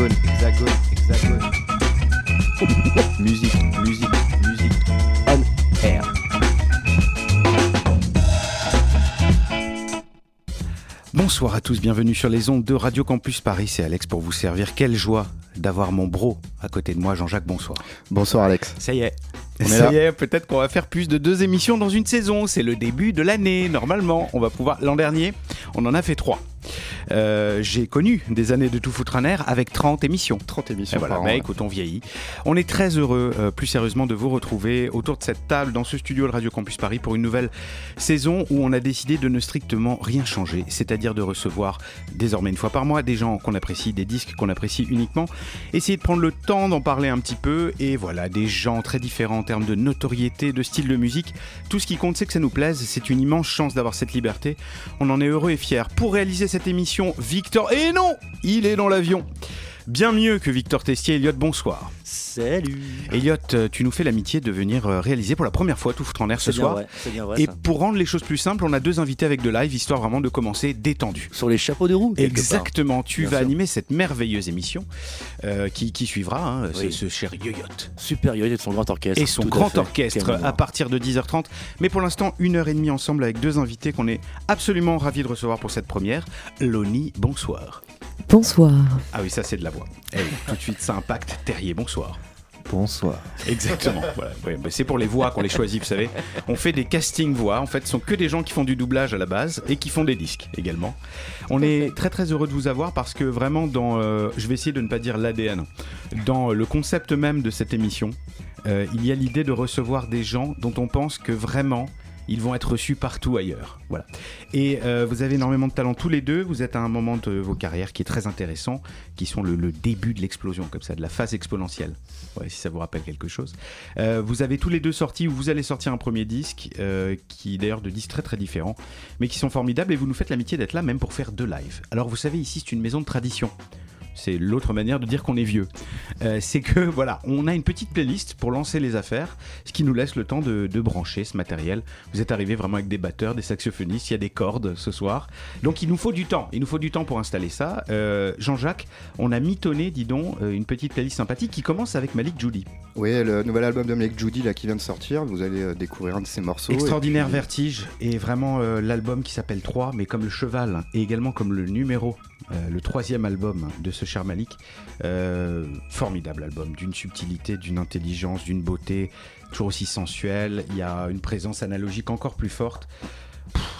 hexagone, hexagone, hexagone. musique, musique, musique. On air. Bonsoir à tous, bienvenue sur les ondes de Radio Campus Paris. C'est Alex pour vous servir. Quelle joie d'avoir mon bro à côté de moi, Jean-Jacques. Bonsoir. Bonsoir Alex. Ça y est. On est Ça y est, peut-être qu'on va faire plus de deux émissions dans une saison. C'est le début de l'année. Normalement, on va pouvoir. L'an dernier, on en a fait trois. Euh, J'ai connu des années de tout foutre un air avec 30 émissions. 30 Et émissions voilà, par an. mais écoute, on vieillit. On est très heureux, euh, plus sérieusement, de vous retrouver autour de cette table dans ce studio de Radio Campus Paris pour une nouvelle saison où on a décidé de ne strictement rien changer, c'est-à-dire de recevoir désormais une fois par mois des gens qu'on apprécie, des disques qu'on apprécie uniquement, essayer de prendre le temps d'en parler un petit peu et voilà, des gens très différents en termes de notoriété, de style de musique. Tout ce qui compte, c'est que ça nous plaise. C'est une immense chance d'avoir cette liberté. On en est heureux et fiers. Pour réaliser cette émission, Victor. Et non Il est dans l'avion Bien mieux que Victor Testier. Elliot, bonsoir. Salut Elliot, tu nous fais l'amitié de venir euh, réaliser pour la première fois Tout foutre en air ce soir. vrai, c'est bien vrai Et ça. pour rendre les choses plus simples, on a deux invités avec de live, histoire vraiment de commencer détendu. Sur les chapeaux de roue part. Exactement, tu Bien vas sûr. animer cette merveilleuse émission euh, qui, qui suivra hein, ce- Oui. ce, cher Yoyot. Super Yoyot et son grand orchestre. Et son Tout grand orchestre à partir de 10h30. Mais pour l'instant, une heure et demie ensemble avec deux invités qu'on est absolument ravis de recevoir pour cette première. Loni, bonsoir. Bonsoir. Ah oui, ça c'est de la voix. Eh oui, tout de suite, ça impacte. Terrier, bonsoir. Bonsoir. Exactement. voilà. Ouais, bah, c'est pour les voix qu'on les choisit, vous savez. On fait des casting voix. En fait, ce sont que des gens qui font du doublage à la base et qui font des disques également. On est très très heureux de vous avoir parce que vraiment dans, euh, je vais essayer de ne pas dire l'ADN, dans le concept même de cette émission, euh, il y a l'idée de recevoir des gens dont on pense que vraiment ils vont être reçus partout ailleurs. Voilà. Et euh, vous avez énormément de talent tous les deux. Vous êtes à un moment de vos carrières qui est très intéressant, qui sont le, début de l'explosion, comme ça, de la phase exponentielle. Si ça vous rappelle quelque chose. Euh, vous avez tous les deux sorti, ou vous allez sortir un premier disque, euh, qui d'ailleurs de disques très très différents, mais qui sont formidables, et vous nous faites l'amitié d'être là même pour faire deux lives. Alors vous savez, ici c'est une maison de tradition. C'est l'autre manière de dire qu'on est vieux. Euh, c'est que voilà, on a une petite playlist pour lancer les affaires, ce qui nous laisse le temps de, de brancher ce matériel. Vous êtes arrivés vraiment avec des batteurs, des saxophonistes, il y a des cordes ce soir. Donc il nous faut du temps. Il nous faut du temps pour installer ça. Euh, Jean-Jacques, on a mitonné, dis donc, euh, une petite playlist sympathique qui commence avec Malik Judy. Oui, le nouvel album de Malik Judy là, qui vient de sortir, vous allez découvrir un de ses morceaux. Extraordinaire et puis- vertige et vraiment euh, l'album qui s'appelle 3 mais comme le cheval et également comme le numéro le troisième album de ce cher Malik Euh, formidable album d'une subtilité d'une intelligence d'une beauté toujours aussi sensuelle il y a une présence analogique encore plus forte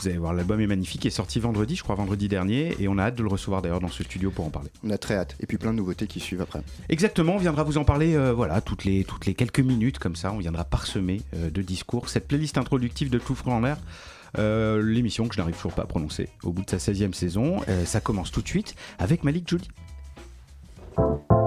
vous allez voir l'album est magnifique il est sorti vendredi je crois vendredi dernier et on a hâte de le recevoir d'ailleurs dans ce studio pour en parler On a très hâte. Et puis plein de nouveautés qui suivent après. Exactement, on viendra vous en parler euh, voilà, toutes, les, toutes les quelques minutes comme ça, on viendra parsemer euh, de discours. Cette playlist introductive de Tout Franc en l'air, euh, l'émission que je n'arrive toujours pas à prononcer au bout de sa 16e saison, ça commence tout de suite avec Malik Judy. Tu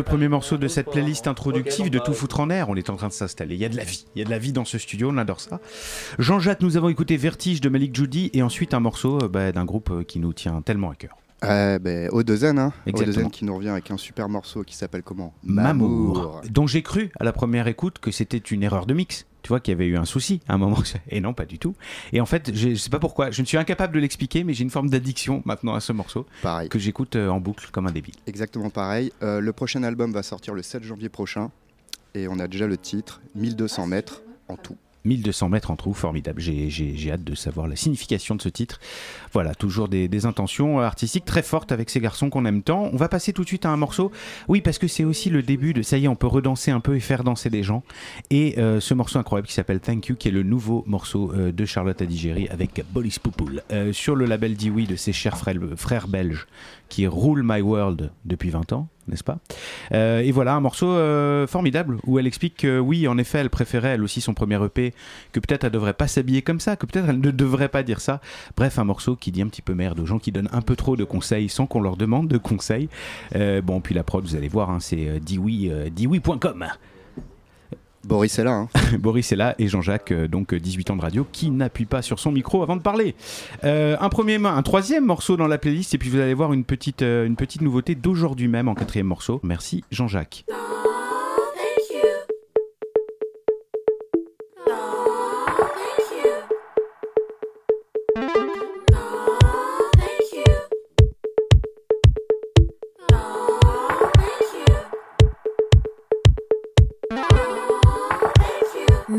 deux premiers morceaux de cette playlist introductive de Tout foutre en air. On est en train de s'installer. Il y a de la vie. Il y a de la vie dans ce studio. On adore ça. Jean-Jacques, nous avons écouté Vertige de Malik Judy et ensuite un morceau euh, bah, d'un groupe euh, qui nous tient tellement à cœur. Euh, Odezen, hein. Odezen qui nous revient avec un super morceau qui s'appelle comment? Mamour. Dont j'ai cru à la première écoute que c'était une erreur de mix. Tu vois qu'il y avait eu un souci à un moment. Et non, pas du tout. Et en fait, je je sais pas pourquoi. Je ne suis incapable de l'expliquer, mais j'ai une forme d'addiction maintenant à ce morceau Pareil. que j'écoute euh, en boucle comme un débile. Exactement pareil. Euh, le prochain album va sortir le 7 janvier prochain. Et on a déjà le titre 1200 mètres en tout. 1200 mètres en trou, formidable. J'ai- hâte de savoir la signification de ce titre. Voilà, toujours des, intentions artistiques très fortes avec ces garçons qu'on aime tant. On va passer tout de suite à un morceau. Oui, parce que c'est aussi le début de ça y est, on peut redanser un peu et faire danser des gens. Et euh, ce morceau incroyable qui s'appelle Thank You, qui est le nouveau morceau euh, de Charlotte Adigéry avec Bolis Poupoul euh, sur le label Dioui de ses chers frères, frères belges qui roule My World depuis 20 ans, n'est-ce pas? Euh, Et voilà, un morceau euh, formidable où elle explique que oui, en effet, elle préférait elle aussi son premier EP, que peut-être elle devrait pas s'habiller comme ça, que peut-être elle ne devrait pas dire ça. Bref, un morceau qui dit un petit peu merde aux gens qui donnent un peu trop de conseils sans qu'on leur demande de conseils. Euh, bon, puis la prod, vous allez voir, hein, c'est diwi, diwi.com. Boris est là. Hein. Boris est là et Jean-Jacques, euh, donc euh, 18 ans de radio, qui n'appuie pas sur son micro avant de parler. Euh, un, premier, un troisième morceau dans la playlist et puis vous allez voir une petite, euh, une petite nouveauté d'aujourd'hui même en quatrième morceau. Merci Jean-Jacques.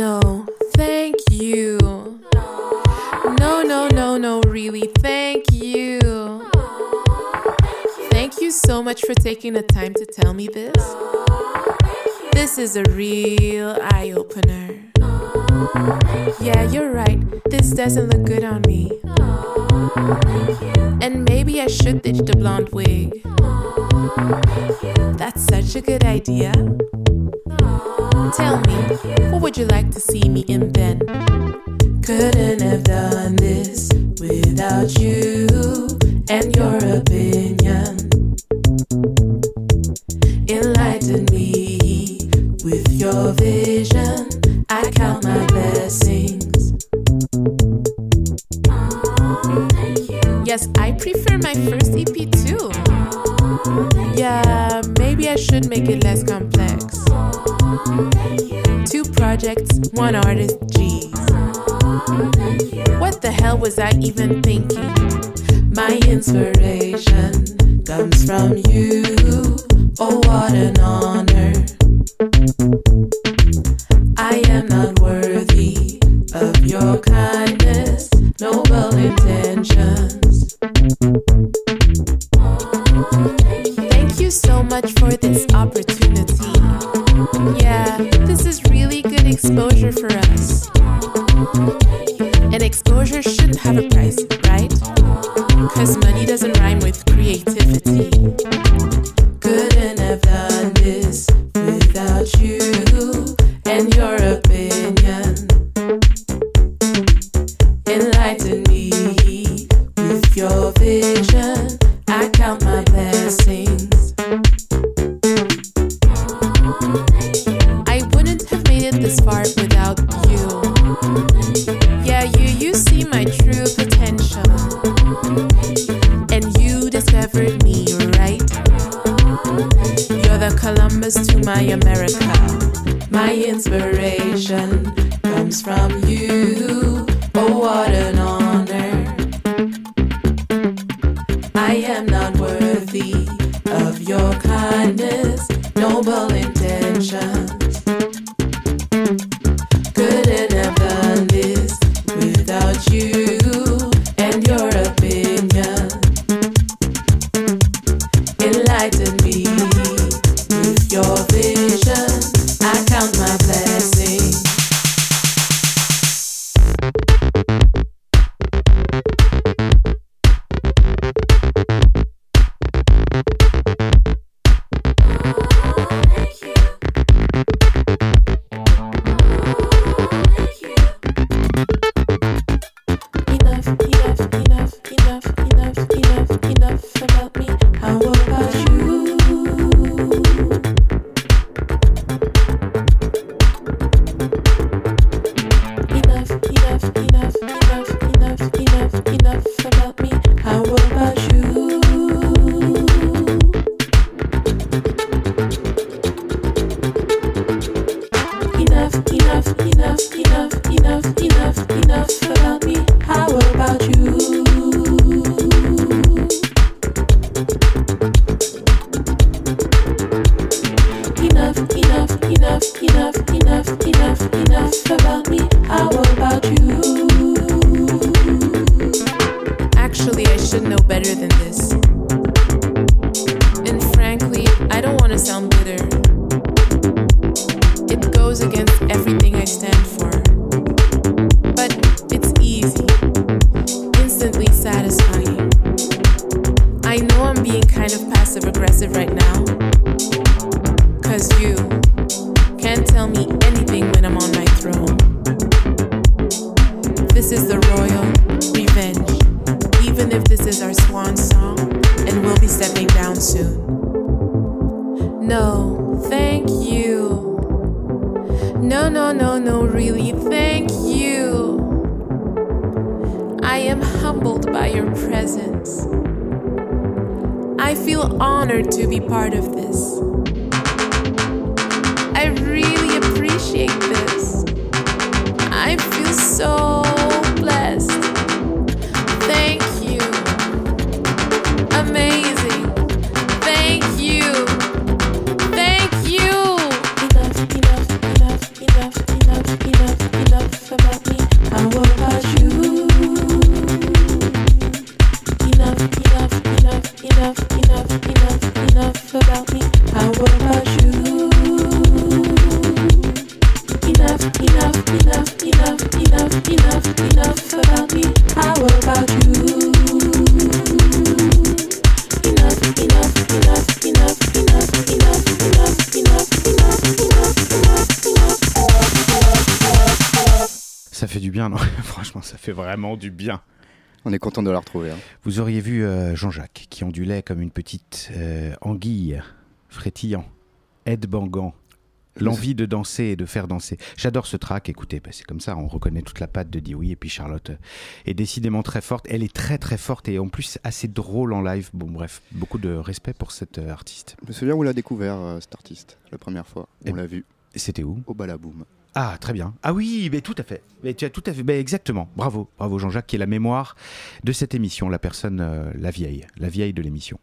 No, thank you. No, no, no, no, really, thank you. Thank you so much for taking the time to tell me this. This is a real eye opener. Yeah, you're right. This doesn't look good on me. And maybe I should ditch the blonde wig. That's such a good idea. Tell me, what would you like to see me in then? Couldn't have done this without you and your opinion. Du bien. On est content de la retrouver. hein. Vous auriez vu euh, Jean-Jacques qui ondulait comme une petite euh, anguille, frétillant, Ed Bangan. L'envie de danser et de faire danser. J'adore ce track, écoutez, bah, c'est comme ça, on reconnaît toute la patte de Dewey et puis Charlotte euh, est décidément très forte. Elle est très très forte et en plus assez drôle en live. Bon bref, beaucoup de respect pour cette euh, artiste. Je me souviens où on l'a découvert, euh, cet artiste, la première fois. Eh On l'a vu C'était où? Au Balaboom. Ah, très bien. Ah oui, mais tout à fait. Mais tu as tout à fait. exactement. Bravo, bravo Jean-Jacques, qui est la mémoire de cette émission, la personne, euh, la vieille, la vieille de l'émission.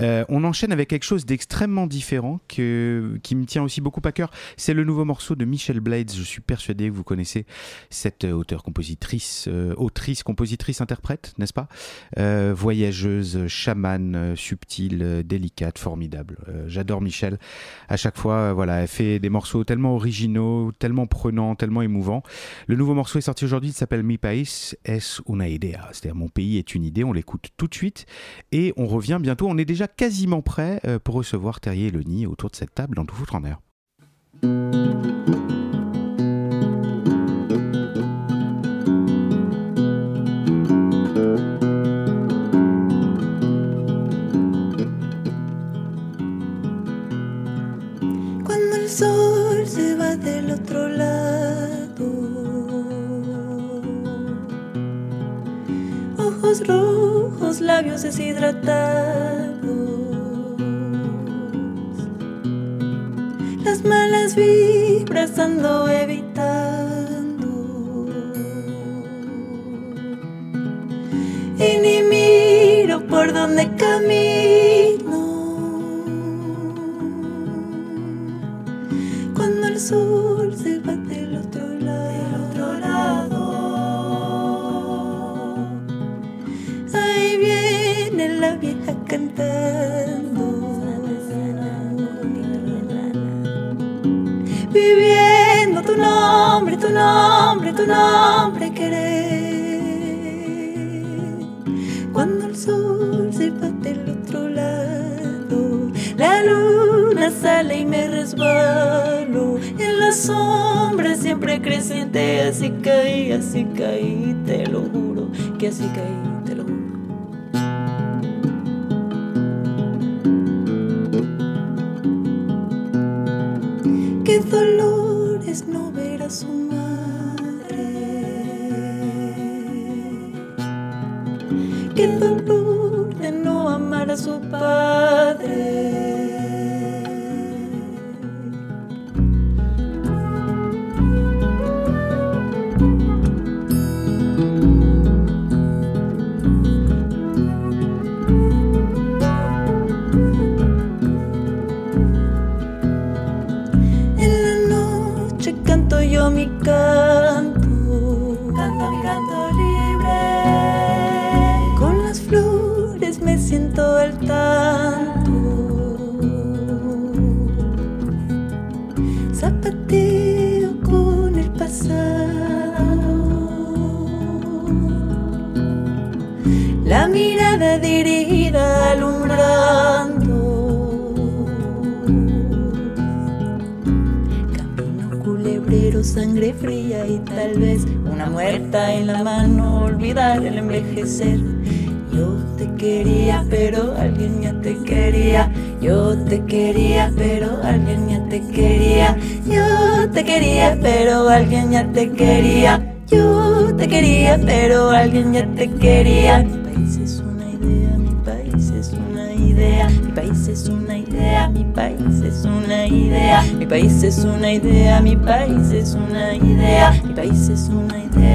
Euh, on enchaîne avec quelque chose d'extrêmement différent que, qui me tient aussi beaucoup à cœur. C'est le nouveau morceau de Michelle Blades. Je suis persuadé que vous connaissez cette euh, auteure-compositrice, euh, autrice, compositrice, interprète, n'est-ce pas? Voyageuse, chamane, subtile, délicate, formidable. J'adore Michelle. À chaque fois, voilà, elle fait des morceaux tellement originaux, tellement prenants, tellement émouvants. Le nouveau morceau est sorti aujourd'hui, il s'appelle Mi País es una idea, c'est-à-dire Mon pays est une idée. On l'écoute tout de suite et on revient bientôt. On est déjà quasiment prêt euh, pour recevoir Terrier et Leni autour de cette table dans Tout foutre en air. Del otro lado, ojos rojos, labios deshidratados, las malas vibras ando evitando. Y ni miro por donde camino. Cuando el sol se va del otro lado, otro lado. Ahí viene la vieja cantando. Viviendo tu nombre, tu nombre, tu nombre querer. Cuando el sol se va del otro lado, la luna sale y me resbalo. En la sombra siempre creciente, así caí, así caí, te lo juro, que así caí, te lo juro. Qué dolor es no ver a su madre. Qué dolor de no amar a su padre. Alguien ya te quería. Yo te quería, pero alguien ya te quería. Mi país es una idea, mi país es una idea. Mi país es una idea, mi país es una idea. Mi país es una idea, mi país es una idea. Mi país es una idea,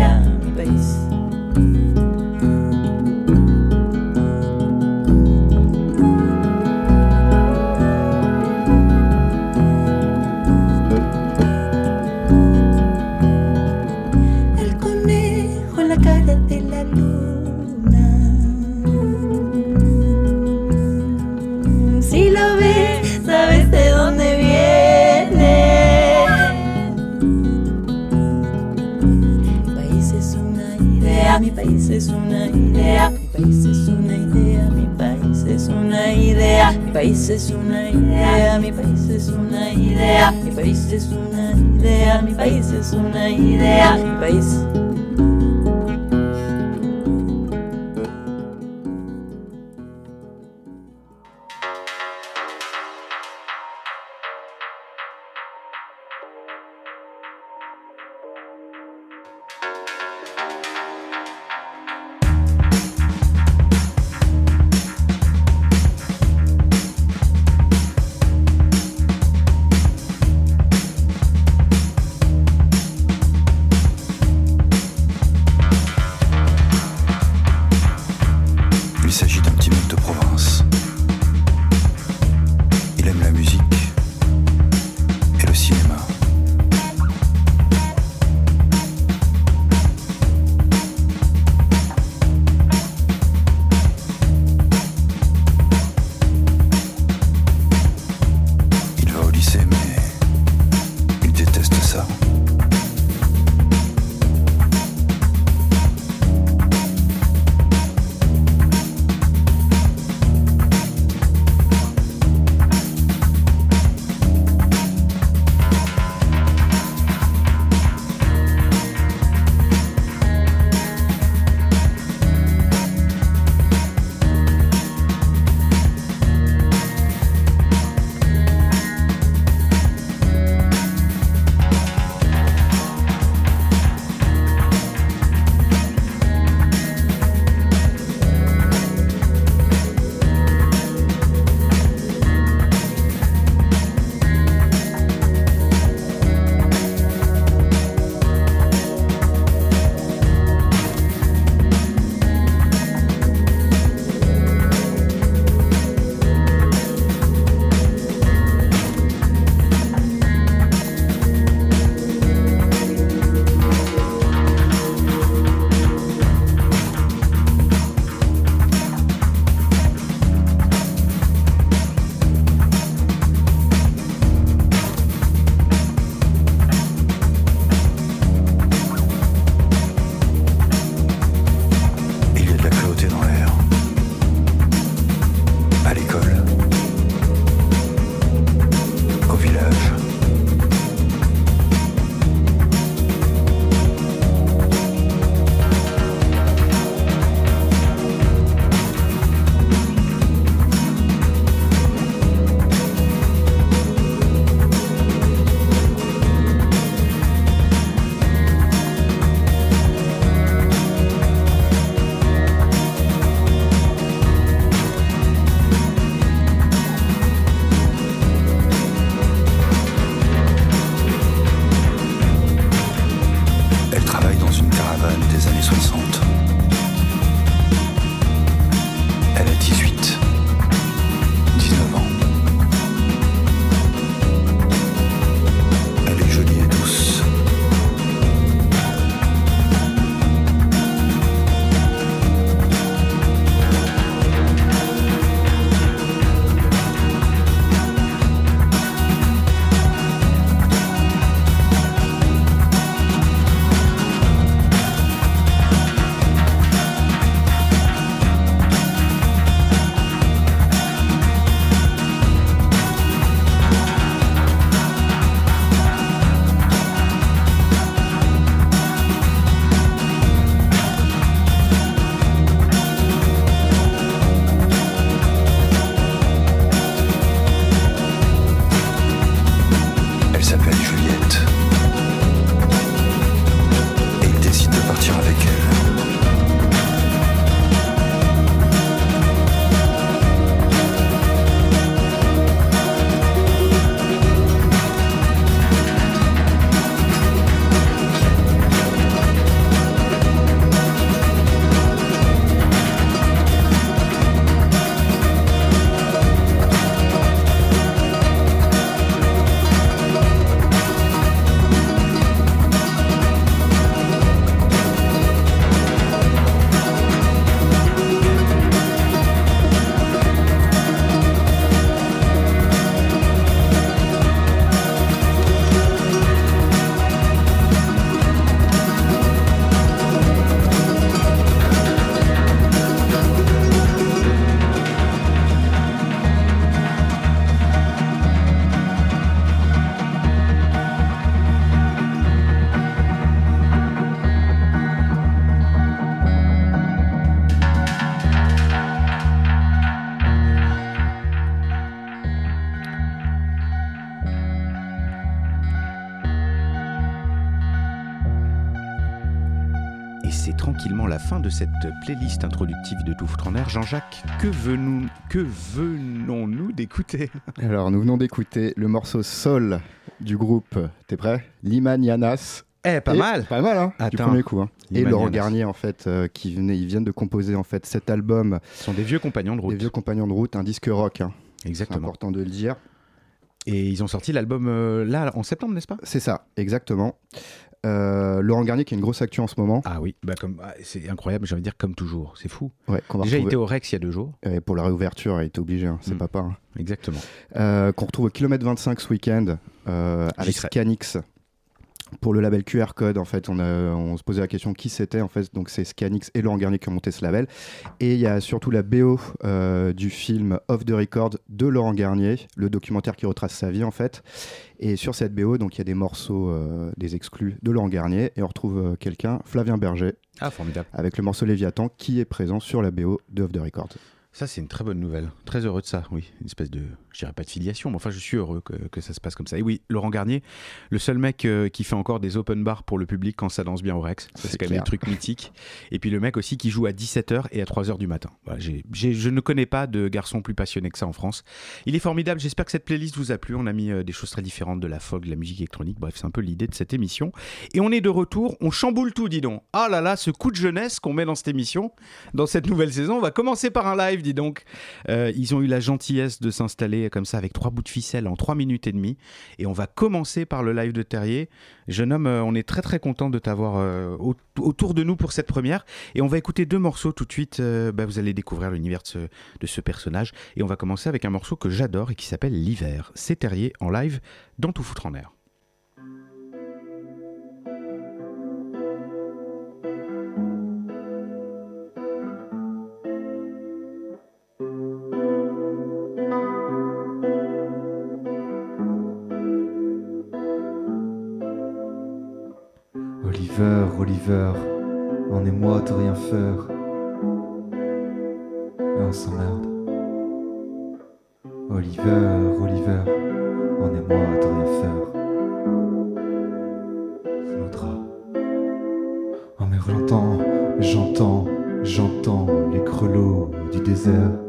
playlist introductive de Tout foutre en air. Jean-Jacques, que, venons- que venons-nous d'écouter? Alors, nous venons d'écouter le morceau Sol du groupe, t'es prêt? Liman Yanas. Eh, pas Et- mal Pas mal, hein Du premier coup. hein. Et Laurent. Garnier, en fait, euh, qui venait, ils viennent de composer en fait cet album, Ce sont des vieux compagnons de route. Les Vieux Compagnons de Route, un disque rock. hein. C'est Exactement. important de le dire. Et ils ont sorti l'album euh, là, en septembre, n'est-ce pas? C'est ça, exactement. Euh, Laurent Garnier qui a une grosse actu en ce moment. Ah oui, bah comme, ah, c'est incroyable, j'ai envie de dire comme toujours, c'est fou. Ouais, Déjà, il était au Rex il y a deux jours. Pour la réouverture, il était obligé, hein, c'est Mm. papa. hein. Exactement. Euh, qu'on retrouve au kilomètre 25 ce week-end euh, avec serai. Pour le label QR Code. En fait, on, a- on se posait la question qui c'était. En fait, donc c'est Scanix et Laurent Garnier qui ont monté ce label. Et il y a surtout la BO euh, du film Off the Record de Laurent Garnier, le documentaire qui retrace sa vie en fait. Et sur cette BO, donc il y a des morceaux, euh, des exclus de Laurent Garnier. Et on retrouve euh, quelqu'un, Flavien Berger, Ah, formidable. avec le morceau Léviathan qui est présent sur la BO de Off the Record. Ça, c'est une très bonne nouvelle. Très heureux de ça, oui. Une espèce de, je dirais pas de filiation, mais enfin, je suis heureux que, que ça se passe comme ça. Et oui, Laurent Garnier, le seul mec euh, qui fait encore des open bars pour le public quand ça danse bien au Rex. C'est quand même un truc mythique. Et puis le mec aussi qui joue à 17h et à 3h du matin. Voilà, je ne connais pas de garçon plus passionné que ça en France. Il est formidable. J'espère que cette playlist vous a plu. On a mis euh, des choses très différentes de la folk, de la musique électronique. Bref, c'est un peu l'idée de cette émission. Et on est de retour. On chamboule tout, dis donc. Ah là là, ce coup de jeunesse qu'on met dans cette émission, dans cette nouvelle saison. On va commencer par un live, dis donc. Euh, ils ont eu la gentillesse de s'installer comme ça avec trois bouts de ficelle en trois minutes et demie. Et on va commencer par le live de Terrier. Jeune homme, euh, on est très très content de t'avoir euh, au- autour de nous pour cette première. Et on va écouter deux morceaux tout de suite. Euh, bah, vous allez découvrir l'univers de ce, de ce personnage. Et on va commencer avec un morceau que j'adore et qui s'appelle L'hiver. C'est Terrier en live dans Tout foutre en air. Oliver, en est moi de rien faire. Et on s'emmerde. Oliver, Oliver, en est moi de rien faire. Drap. Oh mais j'entends, j'entends, j'entends les grelots du désert.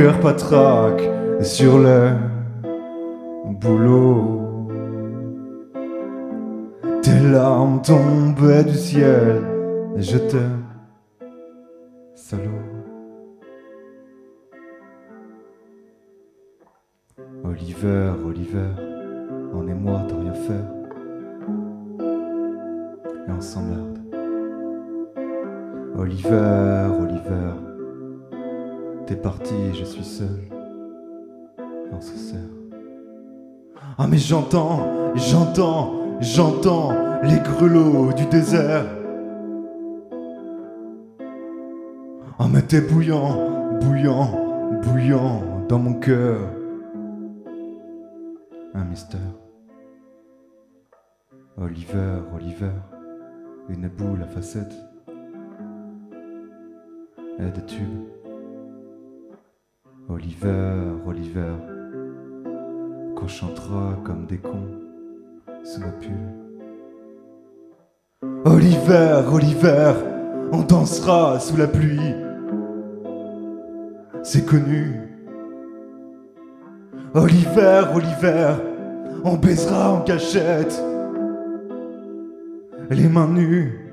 Cœurs patraques sur le boulot. Tes larmes tombaient du ciel et je t'aime, salaud. Oliver, Oliver, en est moi de rien faire. Et on s'emmerde. Oliver, Oliver, t'es parti je suis seul. Et on se serre. Ah mais j'entends, j'entends, j'entends les grelots du désert. Ah mais t'es bouillant, bouillant, bouillant dans mon cœur. Un mystère. Oliver, Oliver, une boule à facettes et des tubes. Oliver, Oliver, qu'on chantera comme des cons sous nos pulls. Oliver, Oliver, on dansera sous la pluie. C'est connu. Oliver, Oliver, on baisera en cachette. Les mains nues.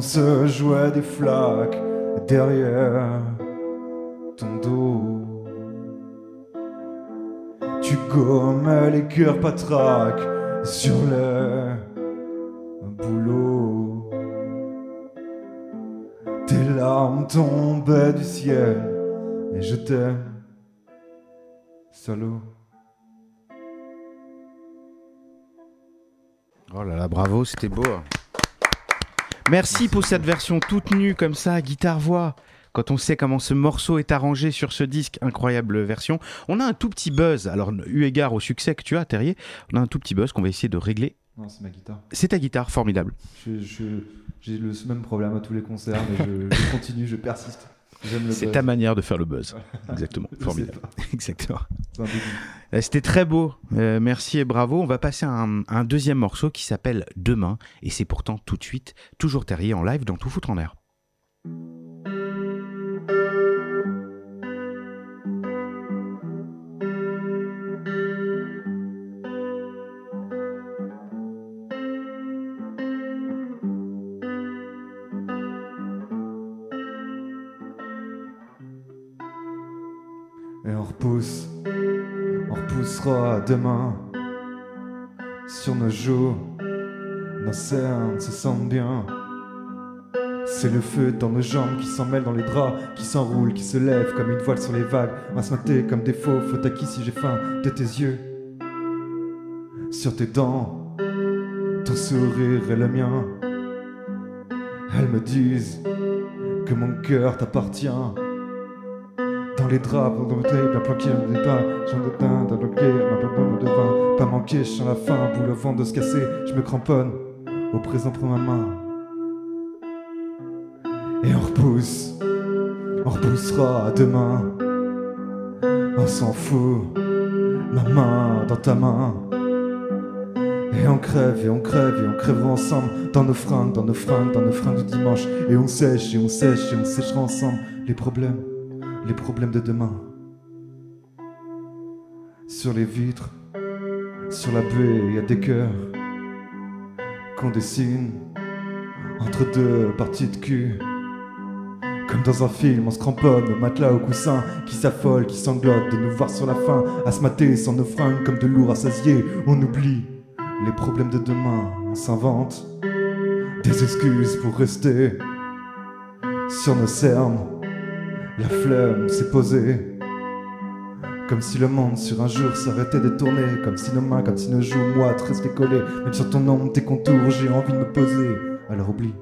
Mômes se jouaient des flaques derrière ton dos. Tu gommes les cœurs patraques sur le boulot. Tes larmes tombaient du ciel et je t'aime, salaud. Oh là là, bravo, c'était beau. Merci pour cette version toute nue comme ça, guitare-voix. Quand on sait comment ce morceau est arrangé sur ce disque, incroyable version. On a un tout petit buzz. Alors, eu égard au succès que tu as, Terrier, on a un tout petit buzz qu'on va essayer de régler. Non, c'est ma guitare. C'est ta guitare, formidable. J'ai le même problème à tous les concerts, mais je, je continue, je persiste. C'est ta manière de faire le buzz. Exactement, formidable. Exactement. Euh, C'était très beau. Euh, merci et bravo. On va passer à un, un deuxième morceau qui s'appelle Demain. Et c'est pourtant tout de suite, toujours Terrier en live dans Tout foutre en l'air. Sur nos joues, nos cernes se sentent bien. C'est le feu dans nos jambes qui s'en mêle dans les draps, qui s'enroule, qui se lève comme une voile sur les vagues. Va se comme des faux, faute à qui si j'ai faim de tes yeux. Sur tes dents, ton sourire est le mien. Elles me disent que mon cœur t'appartient. Dans les draps, dans le bouteille, bien planqué, les pas, j'en dans le guerre, ma bonne de vin, pas manqué, je sens la faim, boule vent de se casser, je me cramponne, au présent prends ma main. Et on repousse, on repoussera à demain, on s'en fout, ma main dans ta main. Et on crève, et on crève, et on crèvera ensemble, dans nos fringues, dans nos fringues, dans nos fringues du dimanche. Et on sèche, et on sèche, et on séchera ensemble les problèmes les problèmes de demain. Sur les vitres, sur la baie, il y a des cœurs qu'on dessine entre deux parties de cul. Comme dans un film, on se cramponne au matelas, au coussin, qui s'affole, qui sanglote de nous voir sur la fin, à sans nos fringues comme de lourds rassasiés. On oublie les problèmes de demain, on s'invente des excuses pour rester sur nos cernes. La flemme s'est posée. Comme si le monde sur un jour s'arrêtait de tourner. Comme si nos mains, comme si nos joues moites restaient collées. Même sur ton ombre, tes contours, j'ai envie de me poser. Alors oublie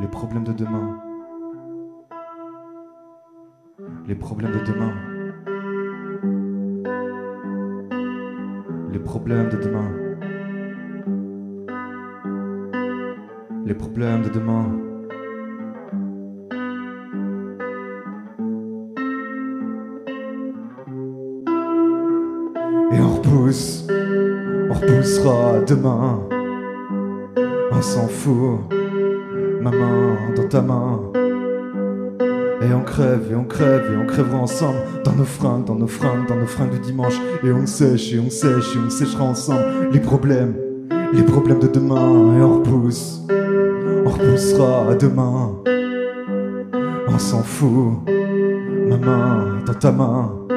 les problèmes de demain. Les problèmes de demain. Les problèmes de demain. Les problèmes de demain. On repoussera demain. On s'en fout, ma main dans ta main. Et on crève, et on crève, et on crèvera ensemble. Dans nos fringues, dans nos fringues, dans nos fringues du dimanche. Et on sèche, et on sèche, et on séchera ensemble Les problèmes, les problèmes de demain. Et on repousse, on repoussera demain. On s'en fout, ma main dans ta main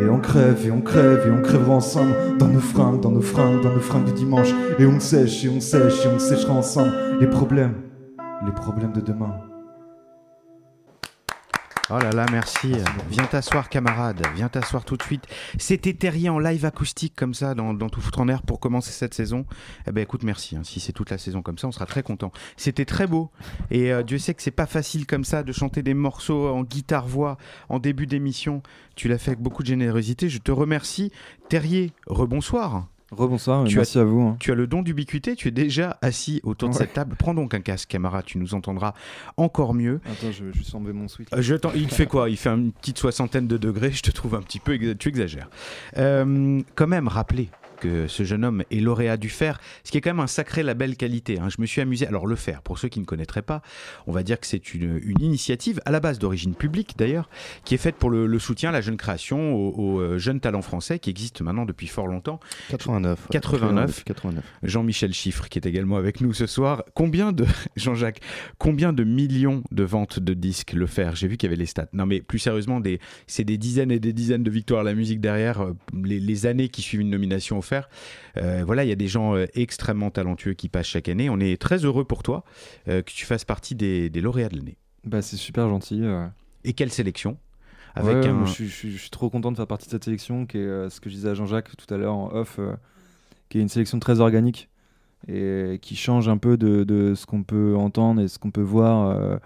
et on crève, et on crève, et on crèvera ensemble Dans nos fringues, dans nos fringues, dans nos fringues du dimanche. Et on sèche, et on sèche, et on séchera ensemble Les problèmes, les problèmes de demain Oh là là, merci. Viens t'asseoir, camarade. Viens t'asseoir tout de suite. C'était Terrier en live acoustique comme ça dans, Tout foutre en air pour commencer cette saison. Eh ben écoute, merci. hein. Si c'est toute la saison comme ça, on sera très content. C'était très beau. Et euh, Dieu sait que c'est pas facile comme ça de chanter des morceaux en guitare-voix en début d'émission. Tu l'as fait avec beaucoup de générosité. Je te remercie. Terrier, rebonsoir. Rebonsoir, Tu merci à vous. hein. Tu as le don d'ubiquité, tu es déjà assis autour de cette table. Prends donc un casque, camarade, tu nous entendras encore mieux. Attends, je vais juste enlever mon sweat. Euh, je t'en- il fait quoi? Il fait une petite soixantaine de degrés, je te trouve un petit peu... Tu exagères. Euh, quand même, rappelez que ce jeune homme est lauréat du Fer, ce qui est quand même un sacré label qualité. hein. Je me suis amusé. Alors le Fer, pour ceux qui ne connaîtraient pas, on va dire que c'est une, une initiative à la base d'origine publique d'ailleurs, qui est faite pour le, le soutien à la jeune création, aux, aux, euh, jeunes talents français qui existent maintenant depuis fort longtemps. 89. ouais. 89. 89. Jean-Michel Chiffre qui est également avec nous ce soir. Combien de Jean-Jacques, combien de millions de ventes de disques le faire J'ai vu qu'il y avait les stats. Non mais plus sérieusement, des, c'est des dizaines et des dizaines de victoires à la musique derrière. euh, Les, les années qui suivent une nomination au Euh, voilà, il y a des gens euh, extrêmement talentueux qui passent chaque année. On est très heureux pour toi euh, que tu fasses partie des, des lauréats de l'année. Bah, c'est super gentil. Et quelle sélection? Avec ouais, un- moi, je, suis, je suis- je suis trop content de faire partie de cette sélection, qui est euh, ce que je disais à Jean-Jacques tout à l'heure en off, euh, qui est une sélection très organique et qui change un peu de, de ce qu'on peut entendre et ce qu'on peut voir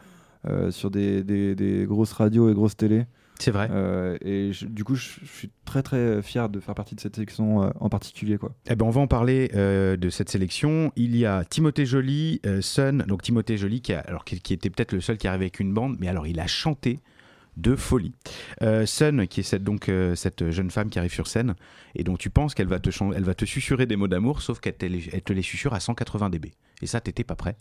euh, sur des, des- des grosses radios et grosses télés. C'est vrai. Euh, et je- du coup, je, je suis très très fier de faire partie de cette sélection euh, en particulier. Quoi. Eh ben, on va en parler euh, de cette sélection. Il y a Timothée Joly, euh, Sun. Donc Timothée Joly, qui, a, alors, qui, qui était peut-être le seul qui arrivait avec une bande, mais alors il a chanté de folie. Euh, Sun, qui est cette, donc euh, cette jeune femme qui arrive sur scène et dont tu penses qu'elle va te elle va te susurrer des mots d'amour, sauf qu'elle te, les- elle te les susurre à 180 dB. Et ça, t'étais pas prêt.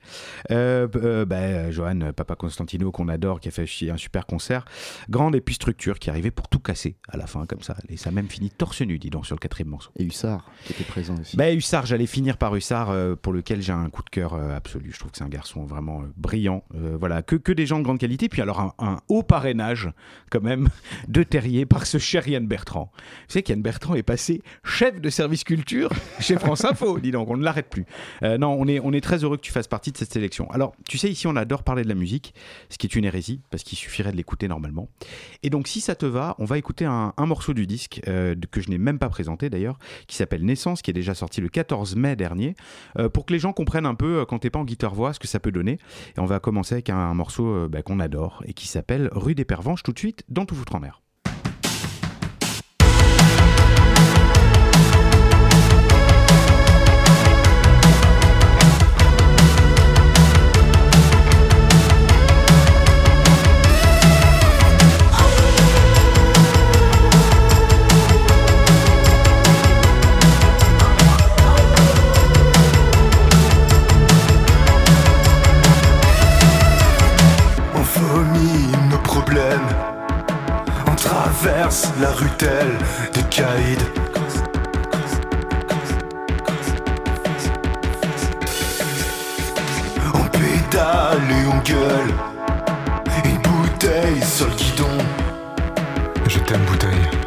Euh, euh, bah, Johan Papa Constantino, qu'on adore, qui a fait un super concert. Grande et puis structure, qui arrivait pour tout casser à la fin, comme ça. Et ça a même fini torse nu, dis donc, sur le quatrième morceau. Et Hussard, qui était présent aussi. Bah, Hussard, j'allais finir par Hussard, euh, pour lequel j'ai un coup de cœur absolu. Je trouve que c'est un garçon vraiment brillant. Voilà, que, que des gens de grande qualité. Puis alors, un, un haut parrainage, quand même, de Terrier par ce cher Yann Bertrand. Tu sais qu'Yann Bertrand est passé chef de service culture chez France Info. Dis donc, on ne l'arrête plus. Non, on est, on est très heureux que tu fasses partie de cette sélection. Alors, tu sais, ici, on adore parler de la musique, ce qui est une hérésie, parce qu'il suffirait de l'écouter normalement. Et donc, si ça te va, on va écouter un, morceau du disque, euh, que je n'ai même pas présenté d'ailleurs, qui s'appelle Naissance, qui est déjà sorti le 14 mai dernier, euh, pour que les gens comprennent un peu, euh, quand t'es pas en guitare-voix, ce que ça peut donner. Et on va commencer avec un, morceau bah, qu'on adore, et qui s'appelle Rue des Pervenches, tout de suite, dans Tout foutre en mer. La rue telle des caïds. On pédale et on gueule. Une bouteille sur le guidon. Je t'aime, bouteille.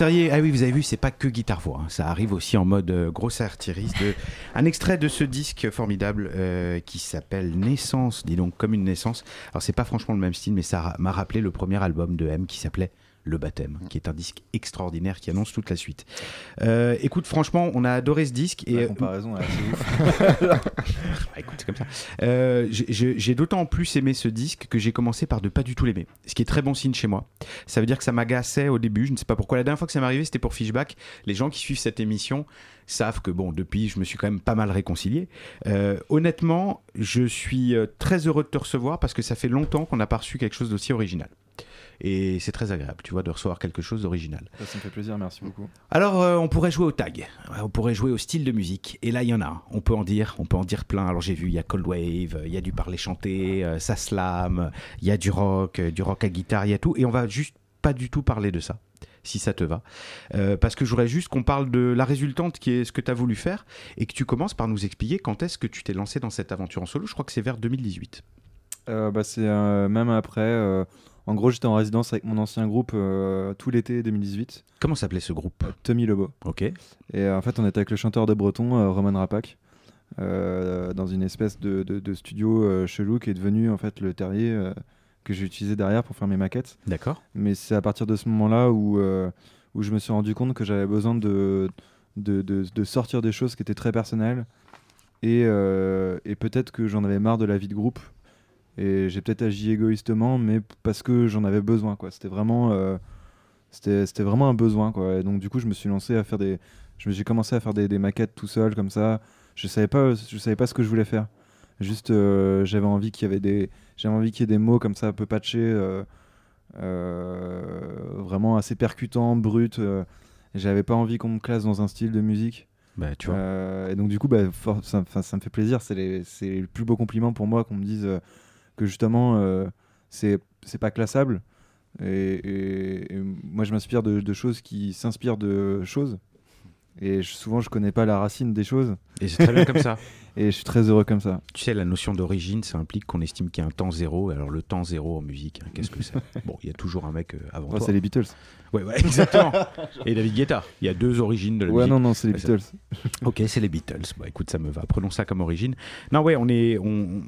Terrier. Ah oui, vous avez vu, c'est pas que guitare-voix. hein. Ça arrive aussi en mode euh, grosse artillerie. De... Un extrait de ce disque formidable euh, qui s'appelle Naissance, dis donc, comme une naissance. Alors, c'est pas franchement le même style, mais ça m'a rappelé le premier album de M qui s'appelait Le Baptême, qui est un disque extraordinaire qui annonce toute la suite. Euh, écoute, franchement, on a adoré ce disque. Et, La euh, comparaison est assez ouf. bah, écoute, c'est comme ça. Euh, j'ai- d'autant plus aimé ce disque que j'ai commencé par ne pas du tout l'aimer. Ce qui est très bon signe chez moi. Ça veut dire que ça m'agaçait au début. Je ne sais pas pourquoi. La dernière fois que ça m'est arrivé, c'était pour Fishback. Les gens qui suivent cette émission savent que, bon, depuis, je me suis quand même pas mal réconcilié. Euh, honnêtement, je suis très heureux de te recevoir parce que ça fait longtemps qu'on n'a pas reçu quelque chose d'aussi original. Et c'est très agréable, tu vois, de recevoir quelque chose d'original. Ça, ça me fait plaisir, merci beaucoup. Alors, euh, on pourrait jouer au tag, on pourrait jouer au style de musique. Et là, il y en a. un. On peut en dire, on peut en dire plein. Alors, j'ai vu, il y a Cold Wave, il y a du parler chanté, euh, ça slam, il y a du rock, euh, du rock à guitare, il y a tout. Et on va juste pas du tout parler de ça, si ça te va. Euh, parce que je voudrais juste qu'on parle de la résultante qui est ce que tu as voulu faire et que tu commences par nous expliquer quand est-ce que tu t'es lancé dans cette aventure en solo. Je crois que c'est vers 2018. Euh, bah, c'est euh, même après. En gros, j'étais en résidence avec mon ancien groupe euh, tout l'été 2018, Comment s'appelait ce groupe Tommy Lobo. Ok. Et euh, en fait, on était avec le chanteur de Breton, euh, Roman Rapak, euh, dans une espèce de, de- de studio chelou qui est devenu en fait le terrier que j'ai utilisé derrière pour faire mes maquettes. D'accord. Mais c'est à partir de ce moment-là où, euh, où je me suis rendu compte que j'avais besoin de, de, de- de sortir des choses qui étaient très personnelles. Et, euh, et peut-être que j'en avais marre de la vie de groupe. Et j'ai peut-être agi égoïstement, mais parce que j'en avais besoin. quoi. C'était vraiment, euh, c'était, c'était vraiment un besoin. Quoi. Et donc du coup, je me suis lancé à faire des... J'ai commencé à faire des, des maquettes tout seul, comme ça. Je savais pas, je savais pas ce que je voulais faire. Juste, euh, j'avais envie qu'il y avait des, j'avais envie qu'il y ait des mots comme ça, un peu patchés, euh, vraiment assez percutants, bruts. j'avais pas envie qu'on me classe dans un style de musique. Bah, tu vois. Euh, et donc du coup, bah, for- ça, me fait plaisir. C'est les- c'est le plus beau compliment pour moi qu'on me dise euh, que justement, euh, c'est c'est pas classable. Et, et- et moi, je m'inspire de, de choses qui s'inspirent de choses. Et je- souvent, je connais pas la racine des choses. Et c'est très bien comme ça. Et je suis très heureux comme ça. Tu sais, la notion d'origine, ça implique qu'on estime qu'il y a un temps zéro. Alors, le temps zéro en musique, hein, qu'est-ce que c'est? Bon, il y a toujours un mec euh, avant Ouais, toi. c'est les Beatles. Ouais, ouais, exactement. Et David Guetta. Il y a deux origines de la Ouais, musique. non, non, c'est les Ouais, ça- Beatles. Ok, c'est les Beatles. Bah écoute, ça me va. Prenons ça comme origine. Non, ouais, on est. On...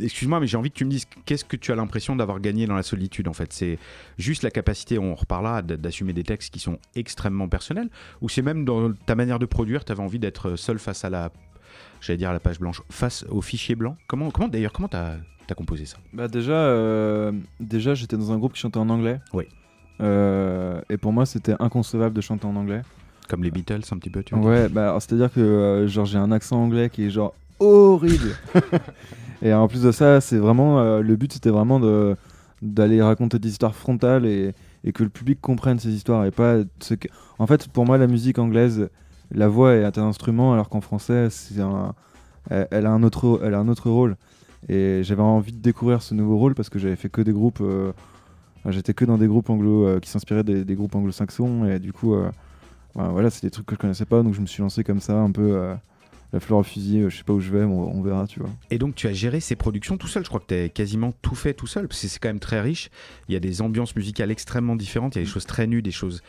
Excuse-moi, mais j'ai envie que tu me dises qu'est-ce que tu as l'impression d'avoir gagné dans la solitude en fait? C'est juste la capacité, on reparlera, d'assumer des textes qui sont extrêmement personnels ou c'est même dans ta manière de produire, tu avais envie d'être seul face à la. J'allais dire à la page blanche, face au fichier blanc? Comment, comment d'ailleurs, comment t'as as composé ça? Bah déjà, euh, déjà j'étais dans un groupe qui chantait en anglais. Oui. Euh, et pour moi, c'était inconcevable de chanter en anglais. Comme les Beatles un petit peu, tu vois Ouais, bah c'est-à-dire que euh, genre j'ai un accent anglais qui est genre horrible. et en plus de ça, c'est vraiment euh, le but, c'était vraiment d'aller raconter des histoires frontales et, que le public comprenne ces histoires et pas ce que... En fait, pour moi, la musique anglaise, la voix est un instrument, alors qu'en français, c'est un, elle, a un autre, elle a un autre rôle. Et j'avais envie de découvrir ce nouveau rôle parce que j'avais fait que des groupes. euh, J'étais que dans des groupes anglo euh, qui s'inspiraient des, groupes anglo-saxons et du coup, voilà, c'est des trucs que je connaissais pas, donc je me suis lancé comme ça, un peu la fleur au fusil. euh, je sais pas où je vais, mais on, on verra, tu vois. Et donc tu as géré ces productions tout seul. Je crois que tu as quasiment tout fait tout seul, parce que c'est quand même très riche. Il y a des ambiances musicales extrêmement différentes. Il y a des choses très nues, des choses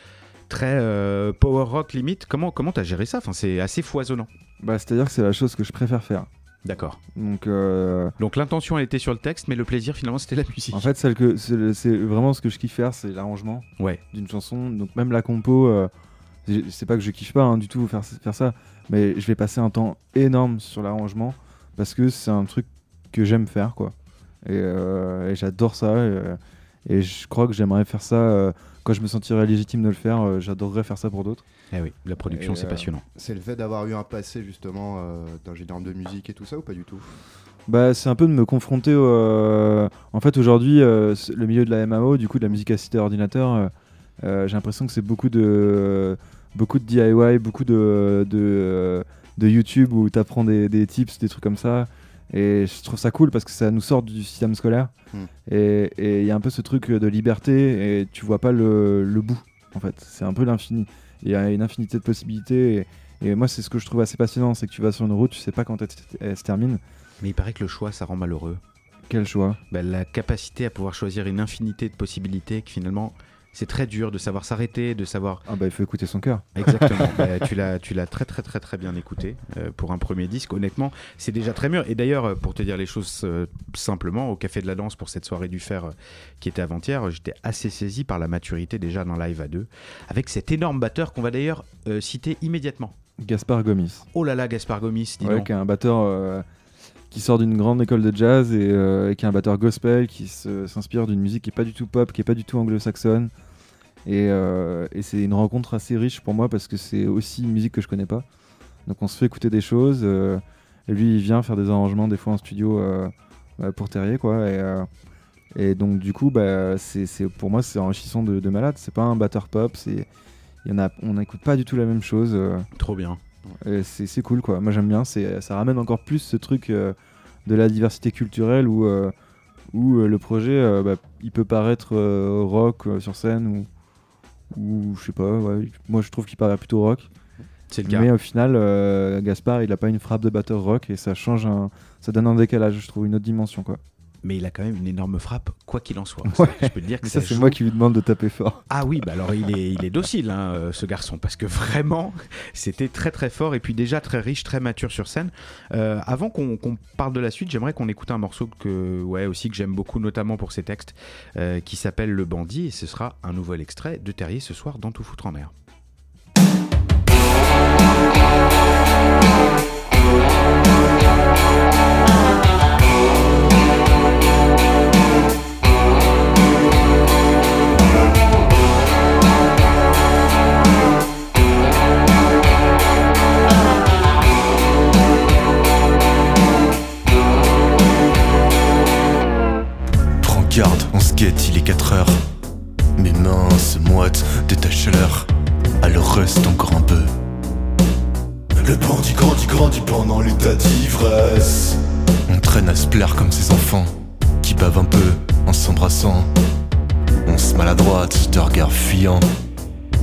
très euh, power rock limite. Comment comment t'as géré ça? Enfin, c'est assez foisonnant. Bah, c'est-à-dire que c'est la chose que je préfère faire. D'accord. Donc, euh, Donc l'intention elle était sur le texte, mais le plaisir finalement c'était la musique. en fait, celle que c'est vraiment ce que je kiffe faire, c'est l'arrangement Ouais. d'une chanson. Donc même la compo, euh, c'est pas que je kiffe pas hein, du tout faire, faire ça, mais je vais passer un temps énorme sur l'arrangement parce que c'est un truc que j'aime faire, quoi. Et, euh, et j'adore ça. Et, euh, et je crois que j'aimerais faire ça euh, quand je me sentirais légitime de le faire. euh, J'adorerais faire ça pour d'autres. Eh oui, la production c'est euh, passionnant. C'est le fait d'avoir eu un passé justement euh, d'ingénieur de musique et tout ça ou pas du tout? Bah, c'est un peu de me confronter au, euh, En fait, aujourd'hui, euh, le milieu de la MAO, du coup, de la musique assistée à ordinateur, j'ai l'impression que c'est beaucoup de, beaucoup de DIY, beaucoup de, de, euh, de YouTube où tu apprends des, des tips, des trucs comme ça. Et je trouve ça cool parce que ça nous sort du système scolaire. Hmm. Et et il y a un peu ce truc de liberté et tu vois pas le, le bout, en fait. C'est un peu l'infini. Il y a une infinité de possibilités. Et, et moi, c'est ce que je trouve assez passionnant c'est que tu vas sur une route, tu sais pas quand elle, elle se termine. Mais il paraît que le choix ça rend malheureux. Quel choix? Bah, la capacité à pouvoir choisir une infinité de possibilités, que finalement C'est très dur de savoir s'arrêter, de savoir. Ah bah il faut écouter son cœur. Exactement. Bah, tu l'as, tu l'as très très très très bien écouté euh, pour un premier disque. Honnêtement, c'est déjà très mûr. Et d'ailleurs, euh, pour te dire les choses euh, simplement, au Café de la Danse pour cette soirée du fer euh, qui était avant-hier, j'étais assez saisi par la maturité déjà d'un live à deux, avec cet énorme batteur qu'on va d'ailleurs citer immédiatement. Gaspard Gomis. Oh là là, Gaspard Gomis, dis Ouais, donc. qui est un batteur qui sort d'une grande école de jazz et, euh, qui est un batteur gospel qui s'inspire d'une musique qui est pas du tout pop, qui est pas du tout anglo-saxonne. Et, euh, et c'est une rencontre assez riche pour moi parce que c'est aussi une musique que je connais pas. Donc on se fait écouter des choses. euh, lui, il vient faire des arrangements des fois en studio bah, pour Terrier, quoi. Et, donc du coup, bah, c'est, pour moi, c'est enrichissant de, de malade. C'est pas un batteur pop. On n'écoute pas du tout la même chose. Trop bien. C'est cool quoi. Moi j'aime bien. Ça ramène encore plus ce truc euh, de la diversité culturelle où euh, où euh, le projet bah, il peut paraître rock sur scène ou ou je sais pas. ouais. Moi je trouve qu'il paraît plutôt rock. C'est le cas. Mais au final, euh, Gaspard il a pas une frappe de batteur rock et ça change un, ça donne un décalage. Je trouve une autre dimension quoi. Mais il a quand même une énorme frappe, quoi qu'il en soit. Ouais. Je peux te dire que Mais ça ça c'est joue. moi qui lui demande de taper fort. Ah oui, bah alors il est, il est docile, hein, euh, ce garçon, parce que vraiment, c'était très très fort et puis déjà très riche, très mature sur scène. Euh, avant qu'on parle de la suite, j'aimerais qu'on écoute un morceau que, ouais, aussi que j'aime beaucoup, notamment pour ses textes, euh, qui s'appelle Le Bandit, et ce sera un nouvel extrait de Terrier ce soir dans Tout foutre en air. Garde, on se guette, il est 4 heures. Mes mains se moitent de ta chaleur. Alors reste encore un peu. Le bandit grandit, grandit pendant l'état d'ivresse. On traîne à se plaire comme ces enfants qui bavent un peu en s'embrassant. On se maladroite de regards fuyants.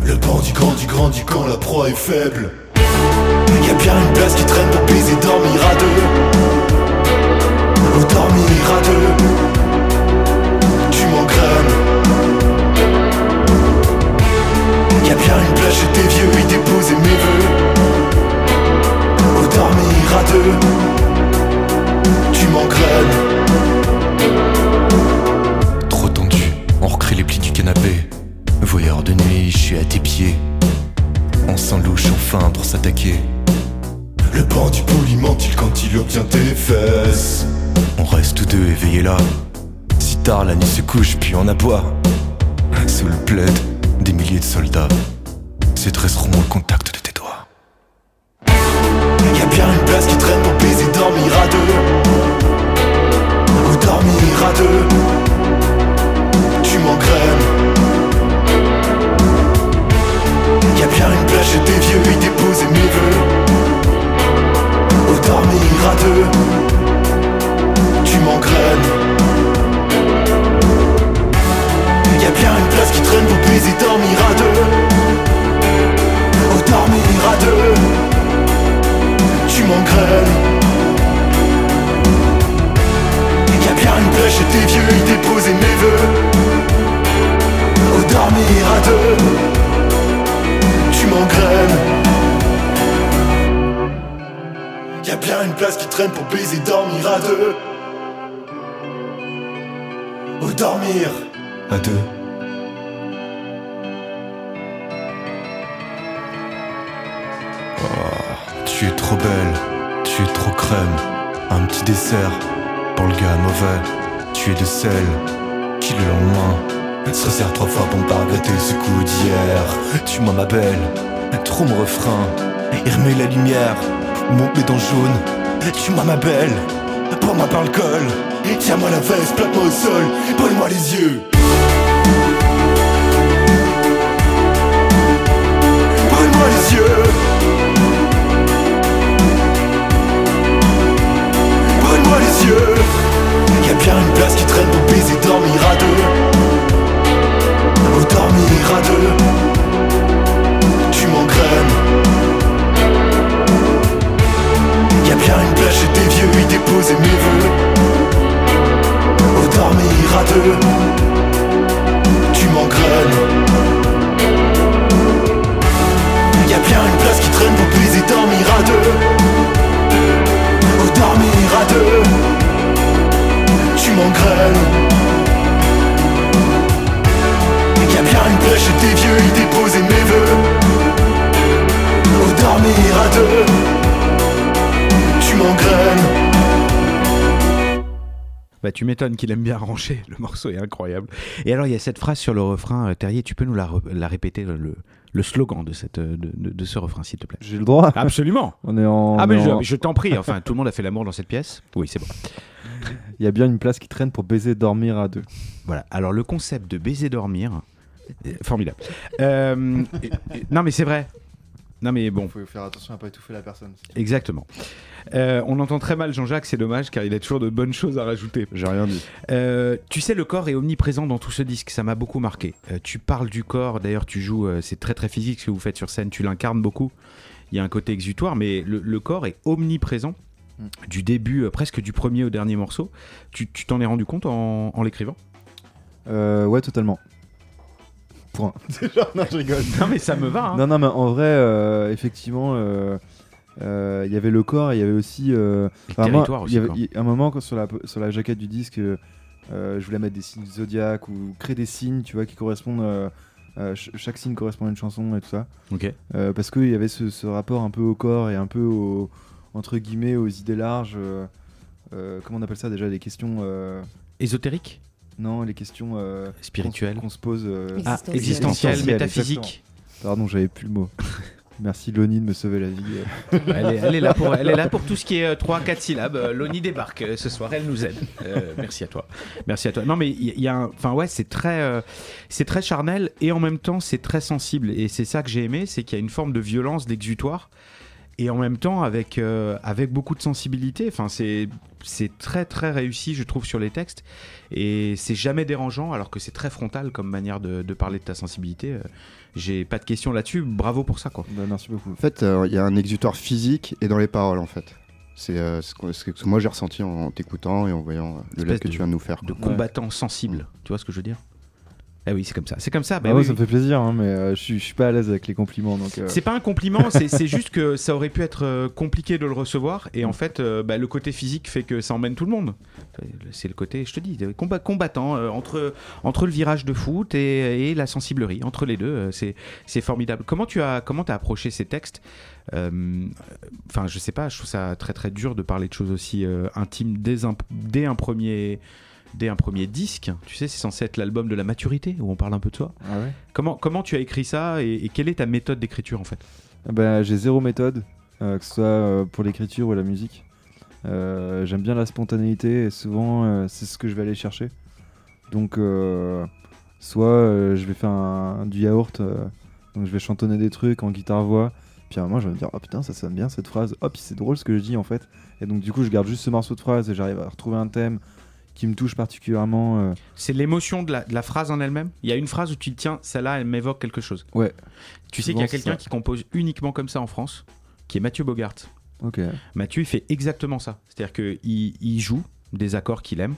Le bandit grandit, grandit quand la proie est faible. Y a bien une place qui traîne pour baiser, dormir à deux. Ou dormir à deux. Une place chez tes vieux, y déposer mes vœux. Ou dormir à deux. Tu m'engraines. Trop tendu, on recrée les plis du canapé. Voyeur de nuit, je suis à tes pieds. On s'enlouche enfin pour s'attaquer. Le bandit ment-il quand il obtient tes fesses. On reste tous deux éveillés là. Si tard la nuit se couche, puis on aboie. Sous le plaid, des milliers de soldats se dresseront au contact de tes doigts. Y a bien une place qui traîne pour baiser, dormir à deux. Ou dormir à deux. Tu m'engraines. Y a bien une place chez tes vieux, y déposer mes vœux. Ou dormir à deux. Tu m'engraines. Y a bien une place qui traîne pour baiser, dormir à deux. Deux. Tu m'engraines. Y a bien une place chez tes vieux, y déposer mes vœux. Ou dormir à deux. Tu m'engraines. Y a bien une place qui traîne pour baiser, dormir à deux. Ou dormir. À deux. Tu es trop belle, tu es trop crème. Un petit dessert pour le gars mauvais. Tu es de celle qui le lendemain se resserre trois fois pour ne pas regretter ce coup d'hier. Tu m'as ma belle, trop mon refrain. Et remets la lumière, monte les dents jaunes. Tu m'as ma belle, prends-moi par le col. Tiens-moi la veste, plaque-moi au sol, brûle-moi les yeux Brûle-moi les yeux radeux, tu m'engraines. Y'a bien une plage et des vieux y déposer mes voeux. Au dormir à deux, tu m'engraines. Y'a bien une place qui traîne pour baiser dormir à deux. Au dormir à deux, tu m'engraines. car une brèche était vieux y déposer mes voeux Pour dormir à deux Tu m'engraines bah tu m'étonnes qu'il aime bien ranger, le morceau est incroyable. Et alors il y a cette phrase sur le refrain, euh, Terrier, tu peux nous la, répéter, le, slogan euh, de, ce refrain, s'il te plaît? J'ai le droit. Absolument. On est en, ah, mais je t'en prie. Enfin, tout le monde a fait l'amour dans cette pièce. Oui, c'est bon. Il y a bien une place qui traîne pour baiser dormir à deux. Voilà. Alors, le concept de baiser dormir, formidable. Euh, et- et- non, mais c'est vrai. Non, mais bon. Il faut faire attention à pas étouffer la personne. Exactement. Euh, on entend très mal Jean-Jacques, c'est dommage car il a toujours de bonnes choses à rajouter. J'ai rien dit. Euh, tu sais, le corps est omniprésent dans tout ce disque, ça m'a beaucoup marqué. Euh, tu parles du corps, d'ailleurs tu joues, euh, c'est très très physique ce que vous faites sur scène, tu l'incarnes beaucoup. Il y a un côté exutoire, mais le, le corps est omniprésent. Mm. Du début, euh, presque du premier au dernier morceau. Tu tu t'en es rendu compte en, en l'écrivant? Euh, ouais, totalement. Point. non, je rigole. Non, mais ça me va. hein. Non, non, mais en vrai, euh, effectivement, euh, euh, il y avait le corps et il y avait aussi. euh, enfin, moi, aussi, y avait- y un moment, quand sur, la, sur la jaquette du disque, je voulais mettre des signes zodiaques ou créer des signes, tu vois, qui correspondent. euh, euh, ch- chaque signe correspond à une chanson et tout ça. Ok. Euh, parce qu'il y avait ce, ce rapport un peu au corps et un peu au, entre guillemets aux idées larges. euh, euh, comment on appelle ça déjà Les questions. euh, Ésotérique non, les questions euh, Spirituelles. qu'on se pose. euh, Ah, Existentiel. existentiel, Existentiel, métaphysique. Pardon, j'avais plus le mot. Merci Loni de me sauver la vie. euh. Elle est, elle est là pour, elle est là pour tout ce qui est 3-4 syllabes. Loni débarque ce soir, elle nous aide. Euh, merci à toi. Merci à toi. Non mais il y, a un, enfin ouais, c'est très, euh, c'est très charnel et en même temps c'est très sensible et c'est ça que j'ai aimé, c'est qu'il y a une forme de violence, d'exutoire et en même temps avec euh, avec beaucoup de sensibilité. Enfin c'est c'est très très réussi je trouve sur les textes et c'est jamais dérangeant alors que c'est très frontal comme manière de, de parler de ta sensibilité. Euh, J'ai pas de questions là-dessus. Bravo pour ça quoi. Bah, merci beaucoup. En fait, euh, il y a un exutoire physique et dans les paroles, en fait. C'est euh, ce que, ce que moi j'ai ressenti en, t'écoutant et en voyant le live que de- tu viens de nous faire. de quoi. combattants sensibles. Tu vois ce que je veux dire? Eh oui, c'est comme ça. C'est comme ça. bah Bah ouais, oui, ça me fait plaisir, hein, mais euh, je suis- je suis pas à l'aise avec les compliments. Donc, euh, C'est pas un compliment, c'est juste que ça aurait pu être euh, compliqué de le recevoir et en fait, euh, bah, le côté physique fait que ça emmène tout le monde. C'est le côté, je te dis, combat, combattant entre, entre le virage de foot et, et la sensiblerie, entre les deux, c'est formidable. Comment tu as, comment as approché ces textes Enfin, je sais pas, je trouve ça très très dur de parler de choses aussi intimes dès un, dès un premier. Dès un premier disque, tu sais, c'est censé être l'album de la maturité où on parle un peu de soi. ah ouais Comment, comment tu as écrit ça et, et quelle est ta méthode d'écriture en fait? Ah bah, J'ai zéro méthode, euh, que ce soit euh, pour l'écriture ou la musique. Euh, J'aime bien la spontanéité et souvent c'est ce que je vais aller chercher. Donc, soit je vais faire un, du yaourt, donc je vais chantonner des trucs en guitare-voix. Puis à un moment, je vais me dire, oh putain, ça sonne bien cette phrase. Oh, puis c'est drôle ce que je dis en fait. Et donc, du coup, je garde juste ce morceau de phrase et j'arrive à retrouver un thème qui me touche particulièrement. euh, C'est l'émotion de la, de la phrase en elle-même Il y a une phrase où tu te tiens, celle-là, elle m'évoque quelque chose. Ouais. Tu sais qu'il y a quelqu'un qui compose uniquement comme ça en France, qui est Mathieu Bogart. Ok. Mathieu, il fait exactement ça. C'est-à-dire qu'il il joue des accords qu'il aime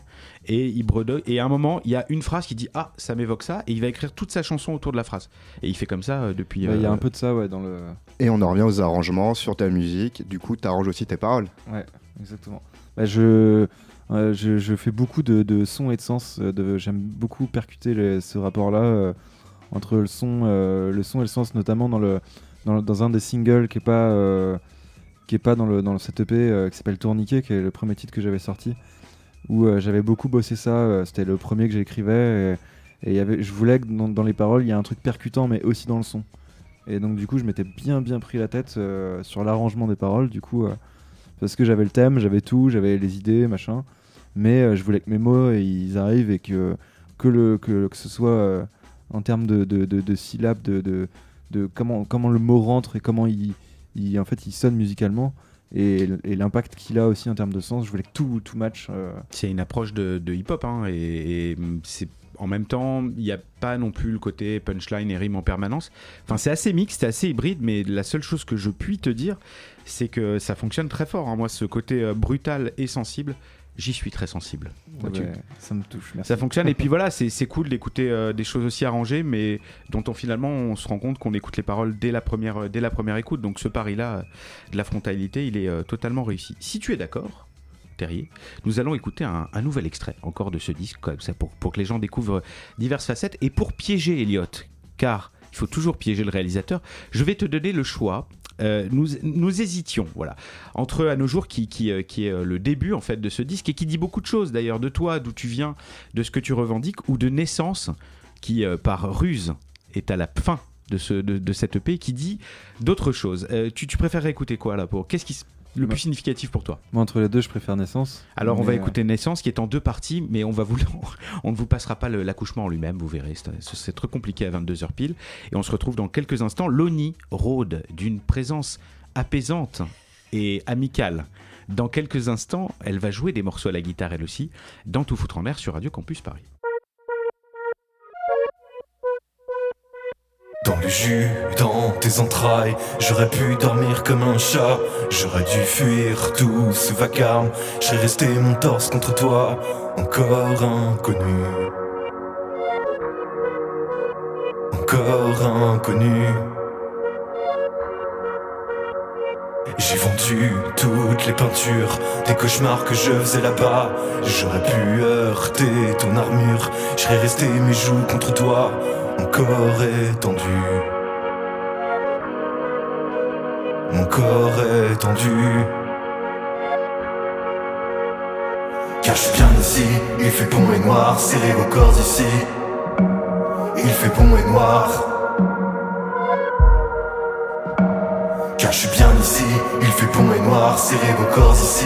et il bredouille. Et à un moment, il y a une phrase qui dit Ah, ça m'évoque ça. Et il va écrire toute sa chanson autour de la phrase. Et il fait comme ça euh, depuis. Bah, Il y a euh, un peu de ça, ouais, dans le. Et on en revient aux arrangements sur ta musique. Du coup, tu arranges aussi tes paroles. Ouais, exactement. Bah, je, je, fais beaucoup de, de sons et de sens. euh, J'aime beaucoup percuter ce rapport-là euh, entre le son, euh, le son et le sens, notamment dans, le, le- un des singles qui est pas, pas dans, le, dans cette EP qui s'appelle Tourniquet, qui est le premier titre que j'avais sorti, où j'avais beaucoup bossé ça. C'était le premier que j'écrivais. Et, je voulais que dans, les paroles, il y ait un truc percutant, mais aussi dans le son. Et donc, du coup, je m'étais bien, bien pris la tête sur l'arrangement des paroles. Du coup. parce que j'avais le thème, j'avais tout, j'avais les idées, machin. Mais euh, je voulais que mes mots euh, ils arrivent et que, que, le, que, que ce soit euh, en termes de, de, de- syllabes, de, de, comment, comment le mot rentre et comment il, il- en fait, il sonne musicalement. Et, l'impact qu'il a aussi en termes de sens, je voulais que tout, tout match. C'est une approche de, hip-hop, hein, et, c'est en même temps, il n'y a pas non plus le côté punchline et rime en permanence. Enfin, c'est assez mixte, c'est assez hybride, mais la seule chose que je puis te dire, c'est que ça fonctionne très fort. hein. Moi, ce côté brutal et sensible, j'y suis très sensible. Ça me touche. Merci. Ça fonctionne et puis voilà, c'est cool d'écouter euh, des choses aussi arrangées, mais dont on finalement on se rend compte qu'on écoute les paroles dès la première, euh, dès la première écoute. Donc ce pari-là euh, de la frontalité, il est euh, totalement réussi. Si tu es d'accord, Terrier, nous allons écouter un, un nouvel extrait encore de ce disque, comme ça, pour, pour que les gens découvrent diverses facettes et pour piéger Elliot, car il faut toujours piéger le réalisateur. Je vais te donner le choix euh, nous, nous hésitions, voilà, entre à nos jours qui, euh, est euh, le début en fait de ce disque et qui dit beaucoup de choses d'ailleurs de toi, d'où tu viens, de ce que tu revendiques ou de naissance qui par ruse est à la fin de, ce, de, de cette EP qui dit d'autres choses. Tu, tu préférerais écouter quoi là pour Qu'est-ce qui s- le plus significatif pour toi Moi, entre les deux, je préfère Naissance. alors on va euh, écouter Naissance qui est en deux parties, mais on va vous, on ne vous passera pas l'accouchement en lui-même, vous verrez, c'est- c'est très compliqué à 22h pile. Et on se retrouve dans quelques instants. Loni rôde d'une présence apaisante et amicale. Dans quelques instants, elle va jouer des morceaux à la guitare elle aussi, dans Tout foutre en l'air sur Radio Campus Paris. Dans le jus, dans tes entrailles, j'aurais pu dormir comme un chat. J'aurais dû fuir tout ce vacarme. Je serais resté mon torse contre toi, encore inconnu. Encore inconnu. J'ai vendu toutes les peintures des cauchemars que je faisais là-bas. J'aurais pu heurter ton armure. Je serais resté mes joues contre toi, mon corps étendu. Mon corps étendu. Car je suis bien ici, il fait bon et noir, serrez vos corps ici. Il fait bon et noir. Car je suis bien ici, il fait bon et noir, serrez vos corps ici.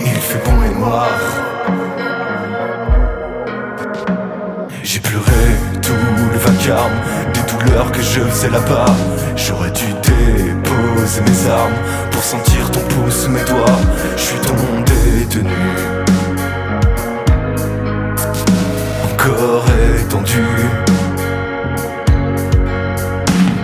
Il fait bon et noir. Des douleurs que je faisais là-bas. J'aurais dû déposer mes armes pour sentir ton pouce sous mes doigts. Je suis ton détenu. Encore étendu.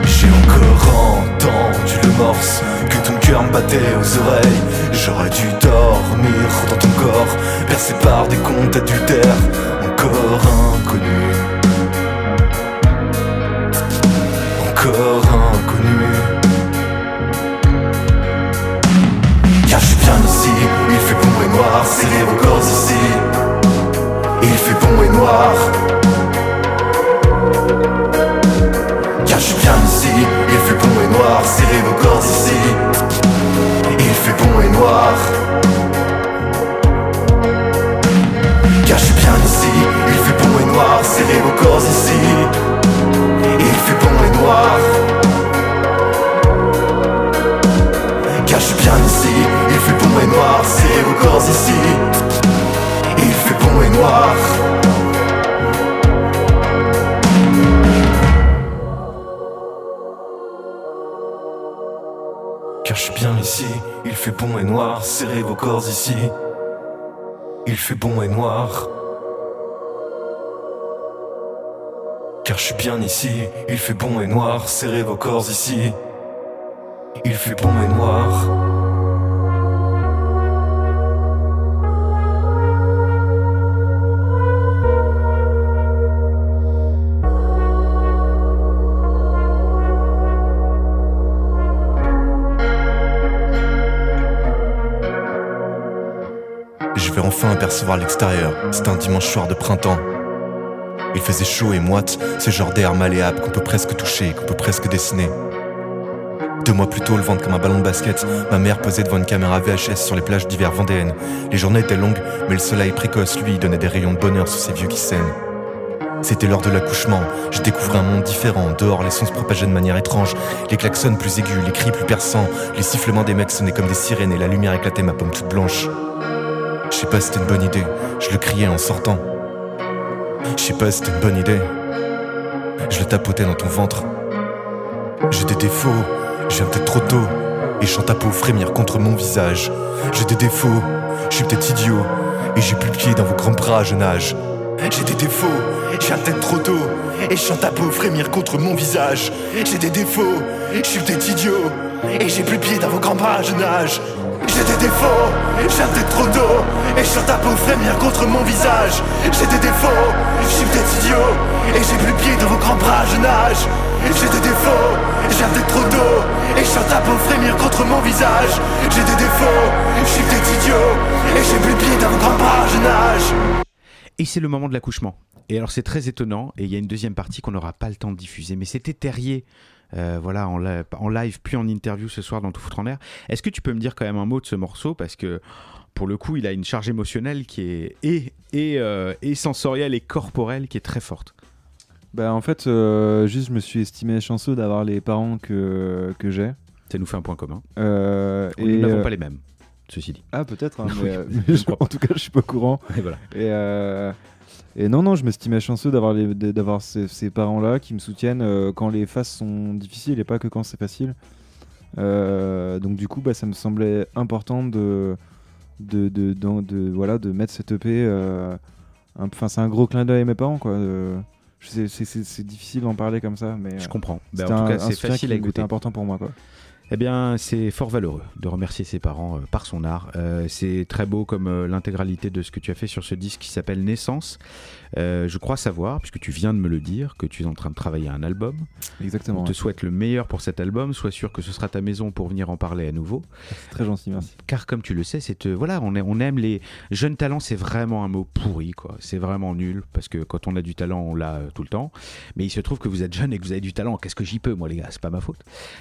J'ai encore entendu le morse que ton cœur me battait aux oreilles. J'aurais dû dormir dans ton corps, percé par des comptes adultères, encore inconnu. Encore inconnu. Car je suis bien ici, il fait bon et noir, serrez vos corps ici. Il fait bon et noir. Car je suis bien ici, il fait bon et noir, serrez vos corps ici. Il fait bon et noir. Car je suis bien ici, il fait bon et noir, serrez vos corps ici. Il fait bon et noir. Car je suis bien ici, il fait bon et noir, serrez vos corps ici. Il fait bon et noir. Car je suis bien ici, il fait bon et noir, serrez vos corps ici. Il fait bon et noir. Je suis bien ici, il fait bon et noir, serrez vos corps ici. Il fait bon et noir. Je vais enfin apercevoir l'extérieur. C'était un dimanche soir de printemps. Il faisait chaud et moite, ce genre d'air malléable qu'on peut presque toucher, qu'on peut presque dessiner. Deux mois plus tôt, le ventre comme un ballon de basket, ma mère posait devant une caméra VHS sur les plages d'hiver vendéennes. Les journées étaient longues, mais le soleil précoce, lui, donnait des rayons de bonheur sur ces vieux qui saignent. C'était l'heure de l'accouchement, je découvrais un monde différent. Dehors, les sons se propageaient de manière étrange. Les klaxons plus aigus, les cris plus perçants, les sifflements des mecs sonnaient comme des sirènes et la lumière éclatait ma pomme toute blanche. Je sais pas si c'était une bonne idée, je le criais en sortant. Je sais pas si c'était une bonne idée. Je le tapotais dans ton ventre. J'ai des défauts, je viens peut-être trop tôt. Et je ta peau frémir contre mon visage. J'ai des défauts, je suis peut-être idiot. Et j'ai plus le pied dans vos grands bras à jeune âge. J'ai des défauts, je viens peut-être trop tôt. Et je ta peau frémir contre mon visage. J'ai des défauts, je suis peut-être idiot. Et j'ai plus le pied dans vos grands bras à jeune âge. J'ai des défauts, je viens peut-être trop tôt. Et je sens ta peau frémir contre mon visage. J'ai des défauts, je peut-être idiot. Et j'ai plus le pied dans vos grands bras à jeune âge. J'ai des défauts, je viens peut-être trop tôt. Et je sens ta peau frémir contre mon visage. J'ai des défauts, je peut-être idiot. Et j'ai plus le pied dans vos grands bras à jeune âge. Et c'est le moment de l'accouchement. Et alors c'est très étonnant, et il y a une deuxième partie qu'on n'aura pas le temps de diffuser, mais c'était Terrier Euh, voilà, en, li- en live puis en interview ce soir dans Tout foutre en l'air. Est-ce que tu peux me dire quand même un mot de ce morceau? Parce que pour le coup, il a une charge émotionnelle qui est et, et, euh, et sensorielle et corporelle qui est très forte. Bah, en fait, euh, juste, je me suis estimé chanceux d'avoir les parents que, que j'ai. Ça nous fait un point commun. Euh, Nous et, n'avons pas les mêmes, ceci dit. Ah, peut-être, hein, mais, je- en tout cas, je suis pas au courant. Et voilà. Et, et non, non, je m'estimais chanceux d'avoir les- d'avoir ces, ces parents-là qui me soutiennent euh, quand les phases sont difficiles et pas que quand c'est facile. Euh, donc du coup, bah, ça me semblait important de, de, de, de- de- voilà, de mettre cette EP. euh, Enfin, c'est un gros clin d'œil à mes parents, quoi. c'est- c'est c'est difficile d'en parler comme ça, mais Je comprends. Ben, c'était en tout un- cas, c'est facile à écouter. important pour moi, quoi. Eh bien, c'est fort valeureux de remercier ses parents euh, par son art. Euh, c'est très beau comme euh, l'intégralité de ce que tu as fait sur ce disque qui s'appelle Naissance. Euh, je crois savoir, puisque tu viens de me le dire, que tu es en train de travailler à un album. Exactement. On te ouais. souhaite le meilleur pour cet album. Sois sûr que ce sera ta maison pour venir en parler à nouveau. C'est très gentil, merci. Car comme tu le sais, c'est euh, voilà, on, est- on aime les jeunes talents. C'est vraiment un mot pourri, quoi. C'est vraiment nul parce que quand on a du talent, on l'a euh, tout le temps. Mais il se trouve que vous êtes jeune et que vous avez du talent. Qu'est-ce que j'y peux, moi, les gars? C'est pas ma faute.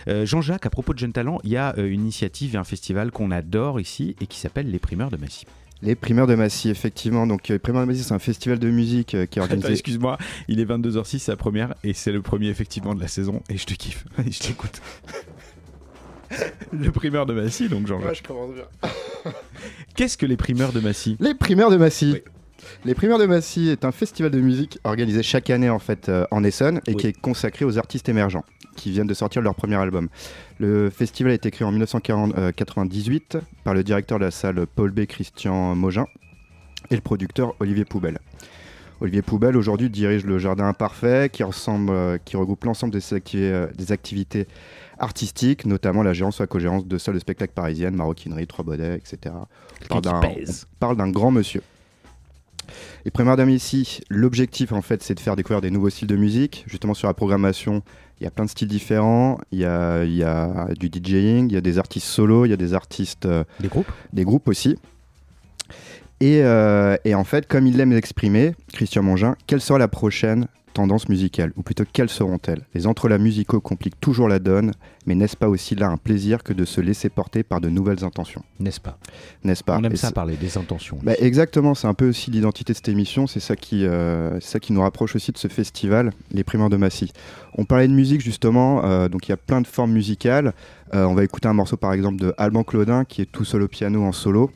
Jean-Jacques, à propos de jeunes talents, il y a une initiative et un festival qu'on adore ici et qui s'appelle Les Primeurs de Massy. Les Primeurs de Massy, effectivement. Donc, euh, les Primeurs de Massy, c'est un festival de musique euh, qui est organisé. excuse-moi, il est 22h06, c'est la première et c'est le premier effectivement de la saison et je te kiffe. je t'écoute. le primeur de Massy, donc Jean-Jacques. je commence bien. Qu'est-ce que les primeurs de Massy? Les Primeurs de Massy. Oui. Les Primeurs de Massy est un festival de musique organisé chaque année en fait euh, en Essonne et Oui. qui est consacré aux artistes émergents qui viennent de sortir leur premier album. Le festival a été créé en 1998 par le directeur de la salle Paul B. Christian Mogin et le producteur Olivier Poubelle. Olivier Poubelle aujourd'hui dirige le Jardin Imparfait qui, ressemble, euh, qui regroupe l'ensemble des, activi- euh, des activités artistiques, notamment la gérance ou la co-gérance de salles de spectacle parisiennes, maroquinerie, trois baudets, etc. On parle d'un grand monsieur. Les Primeurs d'Amis ici, l'objectif en fait c'est de faire découvrir des nouveaux styles de musique. Justement sur la programmation, il y a plein de styles différents. Il y a, il y a du DJing, il y a des artistes solos, il y a des artistes, euh, Des groupes des groupes aussi. Et, euh, et en fait, comme il l'aime l'exprimer, Christian Mongin, quelle sera la prochaine tendance musicale Ou plutôt, quelles seront-elles? Les entrelacs musicaux compliquent toujours la donne, mais n'est-ce pas aussi là un plaisir que de se laisser porter par de nouvelles intentions? N'est-ce pas? N'est-ce pas? On aime Et ça parler des intentions. bah, exactement, c'est un peu aussi l'identité de cette émission, c'est ça, qui, euh, ça qui nous rapproche aussi de ce festival, les Primeurs de Massy. On parlait de musique justement, euh, donc il y a plein de formes musicales. Euh, on va écouter un morceau par exemple de Alban Claudin qui est tout seul au piano en solo.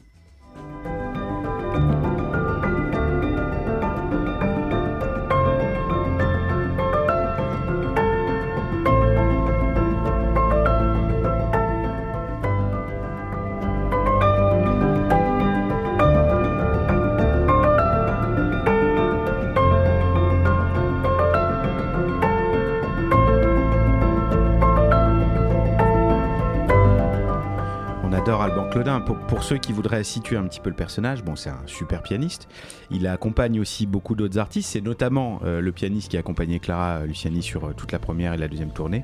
Pour, ceux qui voudraient situer un petit peu le personnage, bon, c'est un super pianiste. Il accompagne aussi beaucoup d'autres artistes. C'est notamment euh, le pianiste qui a accompagné Clara Luciani sur euh, toute la première et la deuxième tournée.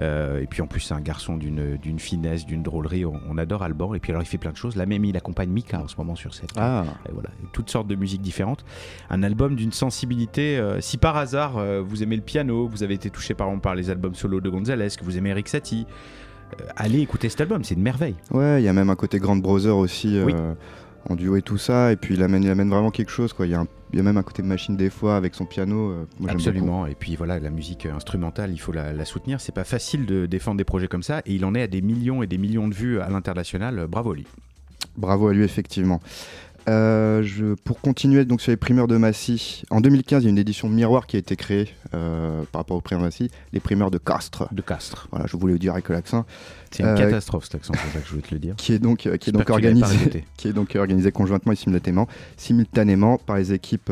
Euh, et puis en plus, c'est un garçon d'une finesse, d'une drôlerie. On, on adore Alban. Et puis alors, il fait plein de choses. Là même, il accompagne Mika en ce moment sur cette. Ah, Et voilà, toutes sortes de musiques différentes. Un album d'une sensibilité. euh, si par hasard euh, vous aimez le piano, vous avez été touché par exemple par les albums solo de Gonzalez, que vous aimez Eric Satie, euh, allez écouter cet album, c'est une merveille. ouais, il y a même un côté Grand Brother aussi, euh, Oui. en duo et tout ça, et puis il amène, il amène vraiment quelque chose. Il y, a un- il y a même un côté machine des fois avec son piano. euh, moi. Absolument. Et puis voilà, la musique instrumentale, il faut la, la soutenir. C'est pas facile de défendre des projets comme ça. Et il en est à des millions et des millions de vues à l'international. Bravo à lui. Bravo à lui, effectivement. Euh, je, pour continuer donc sur les primeurs de Massy, en 2015, il y a une édition miroir qui a été créée euh, par rapport aux primeurs de Massy, les primeurs de Castres. De Castres. Voilà, je voulais le dire avec l'accent, C'est une Euh, catastrophe cet accent, c'est ça que je voulais te le dire. qui est donc, qui est donc organisé, répété. qui est donc organisé conjointement et simultanément, simultanément par les équipes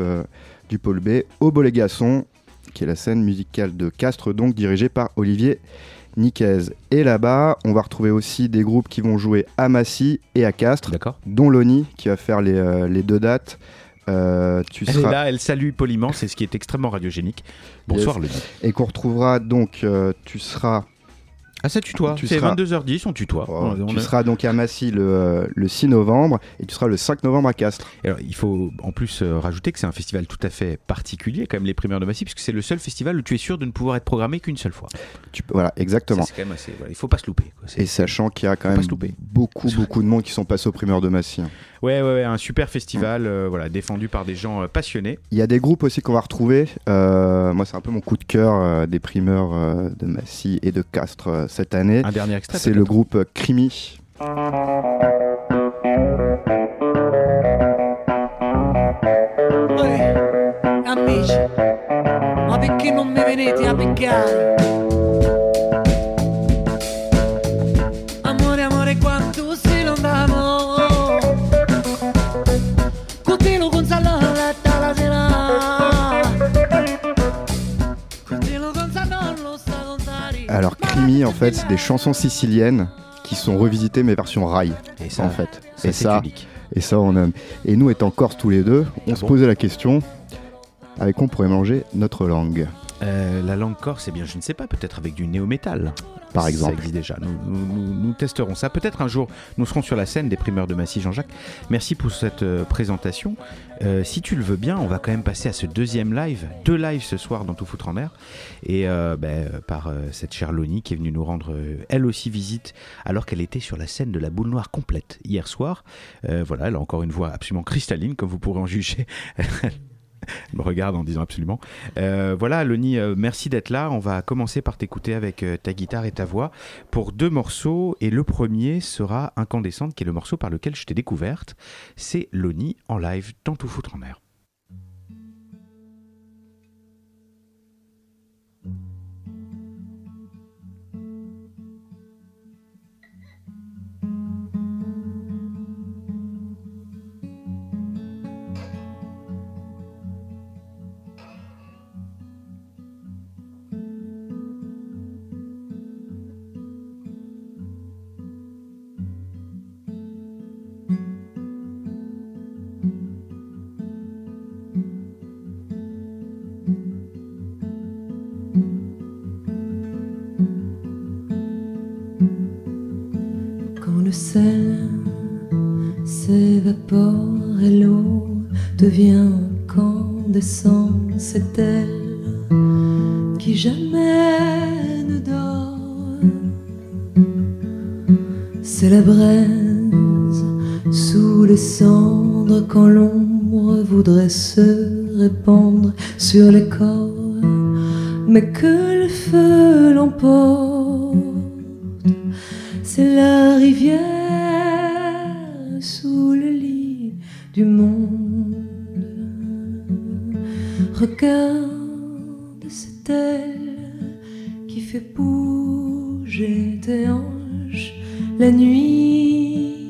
du pôle B au Bolégasson, qui est la scène musicale de Castres, donc dirigée par Olivier Niquez. Et là-bas, on va retrouver aussi des groupes qui vont jouer à Massy et à Castres, D'accord dont Loni qui va faire les, euh, les deux dates. Euh, tu Elle seras... est là, elle salue poliment, c'est ce qui est extrêmement radiogénique. Bonsoir, Leni. et qu'on retrouvera donc, euh, tu seras Ah, ça tutoie. Tu C'est seras- 22h10, on tutoie. On- on tu a- seras donc à Massy le, le 6 novembre et tu seras le 5 novembre à Castres. Alors, il faut en plus euh, rajouter que c'est un festival tout à fait particulier, quand même, les primeurs de Massy, puisque c'est le seul festival où tu es sûr de ne pouvoir être programmé qu'une seule fois. Tu, voilà, exactement. Ça, c'est quand même assez. voilà, il faut pas se louper. quoi. Et sachant qu'il y a quand même beaucoup, beaucoup de monde qui sont passés aux primeurs de Massy. hein. Ouais, ouais, ouais, un super festival, euh, voilà, défendu par des gens euh, passionnés. Il y a des groupes aussi qu'on va retrouver. Euh, moi, c'est un peu mon coup de cœur euh, des primeurs euh, de Massy et de Castres euh, cette année. Un dernier extrait. C'est le groupe Crimi. Ehi, amici, ma perché non mi venite a beccare? Fait, c'est des chansons siciliennes qui sont revisitées mais version rail. Et ça, en fait. ça, et ça, et ça, on aime. Et nous, étant corse tous les deux, on Ah se bon posait la question avec quoi on pourrait manger notre langue, Euh, la langue corse, eh bien, je ne sais pas, peut-être avec du néo-métal. par Ça exemple. existe déjà. Nous, nous- nous- nous testerons ça. Peut-être un jour, nous serons sur la scène des primeurs de Massy, Jean-Jacques. Merci pour cette euh, présentation. Euh, si tu le veux bien, on va quand même passer à ce deuxième live. Deux lives ce soir dans Tout Foutre en Air. Et euh, ben, par cette chère Loni qui est venue nous rendre elle aussi visite alors qu'elle était sur la scène de la boule noire complète hier soir. Voilà, elle a encore une voix absolument cristalline, comme vous pourrez en juger. Elle me regarde en disant absolument. Euh, voilà, Loni, euh, merci d'être là. On va commencer par t'écouter avec euh, ta guitare et ta voix pour deux morceaux. Et le premier sera Incandescente, qui est le morceau par lequel je t'ai découverte. C'est Loni en live dans Tout Foutre en Air. S'évapore et l'eau devient incandescente, c'est elle qui jamais ne dort. C'est la braise sous les cendres quand l'ombre voudrait se répandre sur les corps, mais que le feu l'emporte. C'est la rivière du monde. Regarde, c'est elle qui fait bouger tes hanches la nuit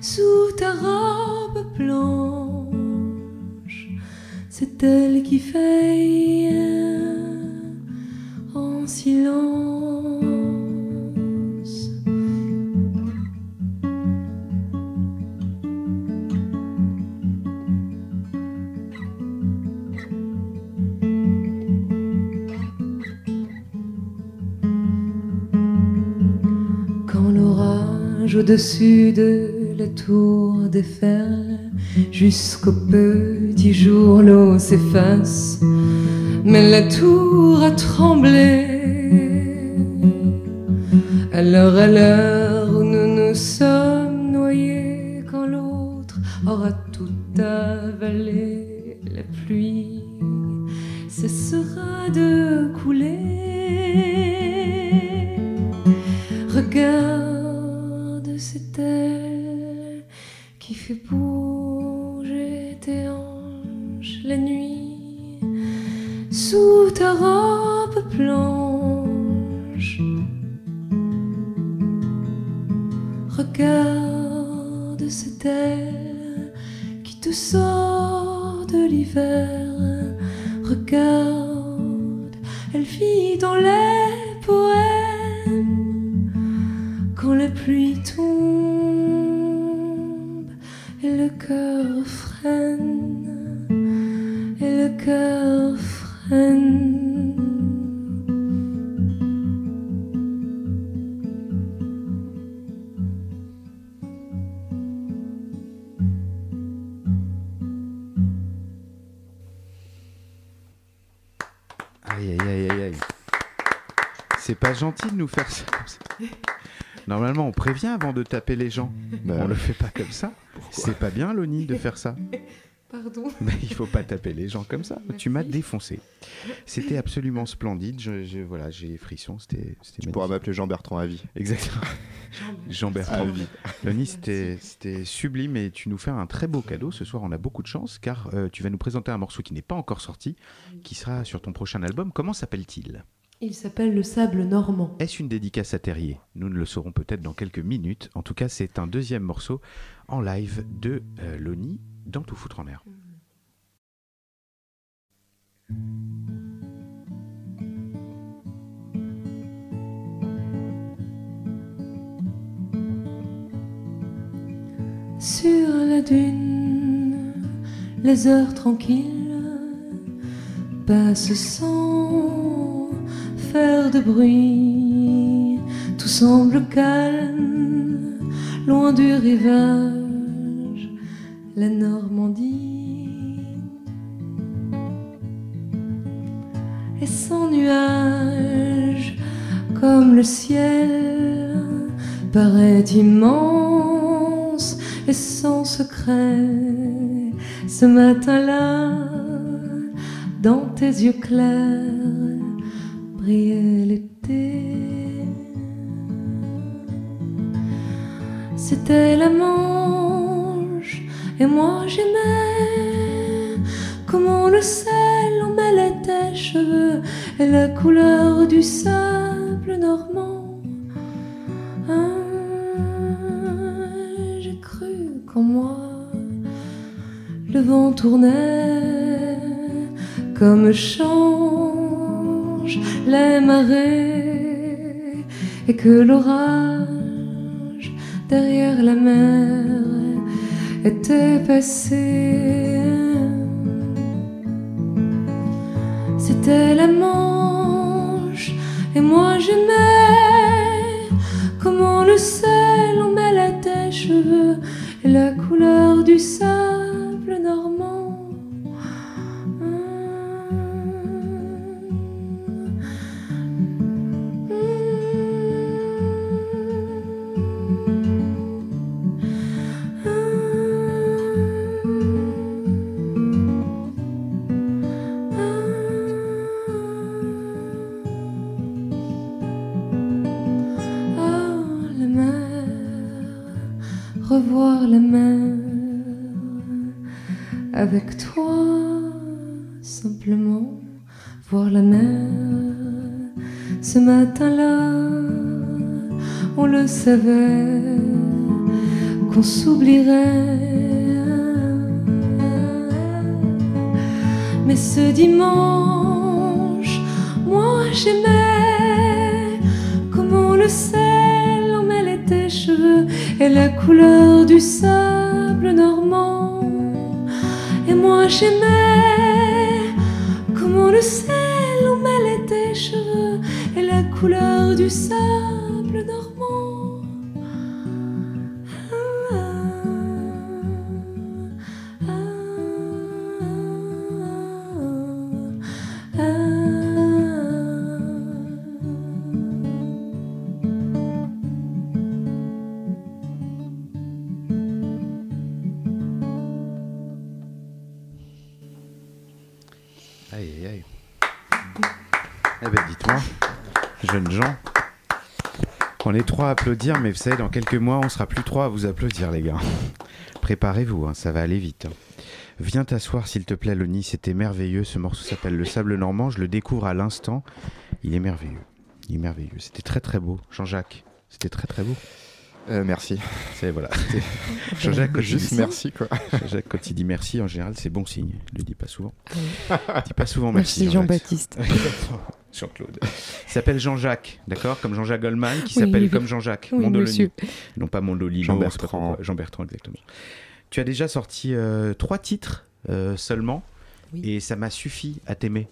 sous ta robe blanche. C'est elle qui fait en silence. Au-dessus de la tour déferle, jusqu'au petit jour l'eau s'efface, mais la tour a tremblé. Alors à l'heure où nous nous sommes on prévient avant de taper les gens. Bah, on le fait pas comme ça. C'est pas bien, Loni, de faire ça. Pardon. Mais il faut pas taper les gens comme ça. Tu m'as défoncé. C'était absolument splendide. Je, je- voilà, j'ai frisson. C'était. c'était Tu pourras m'appeler Jean-Bertrand à vie. Exactement. Jean Bertrand. À vie. Loni, c'était c'était sublime et tu nous fais un très beau cadeau. Ce soir, on a beaucoup de chance car euh, tu vas nous présenter un morceau qui n'est pas encore sorti, qui sera sur ton prochain album. Comment s'appelle-t-il? Il s'appelle le sable normand. Est-ce une dédicace à Terrier? Nous ne le saurons peut-être dans quelques minutes. En tout cas, c'est un deuxième morceau en live de euh, Loni dans Tout foutre en l'air. Sur la dune, les heures tranquilles passent sans faire de bruit. Tout semble calme, loin du rivage, la Normandie. Et sans nuages, comme le ciel, paraît immense et sans secret. Ce matin-là, dans tes yeux clairs, C'était la Manche, et moi j'aimais comment le sel emmêlait tes cheveux et la couleur du sable normand. Ah, J'ai cru qu'en moi le vent tournait comme change les marées et que l'orage derrière la mer était passé. C'était la Manche et moi j'aimais comment le sel emmêlait tes cheveux et la couleur du sable normand. Qu'on s'oublierait. Mais ce dimanche, moi j'aimais comment le sel emmêlait tes cheveux et la couleur du sable normand. Et moi j'aimais comment le sel emmêlait tes cheveux et la couleur du sable normand. Applaudir, mais vous savez, dans quelques mois, on sera plus trois à vous applaudir, les gars. Préparez-vous, hein, ça va aller vite. hein. Viens t'asseoir, s'il te plaît, Loni, c'était merveilleux. Ce morceau s'appelle Le Sable Normand, je le découvre à l'instant. Il est merveilleux. Il est merveilleux. C'était très très beau. Jean-Jacques, c'était très très beau. Euh, merci. C'est voilà. Jean-Jacques, quand il Juste dit- merci, quoi. Jean-Jacques, quand il dit merci, en général, c'est bon signe. Il le dit pas souvent. Il dit pas souvent Merci, merci. Jean-Baptiste. Jean-Claude. Il s'appelle Jean-Jacques, d'accord? Comme Jean-Jacques Goldman, qui Oui, s'appelle oui. comme Jean-Jacques. Oui, Mondoloni. Non pas Mondolino. Jean-Bertrand. Jean-Bertrand, exactement. Tu as déjà sorti euh, trois titres euh, seulement, Oui. et ça m'a suffi à t'aimer.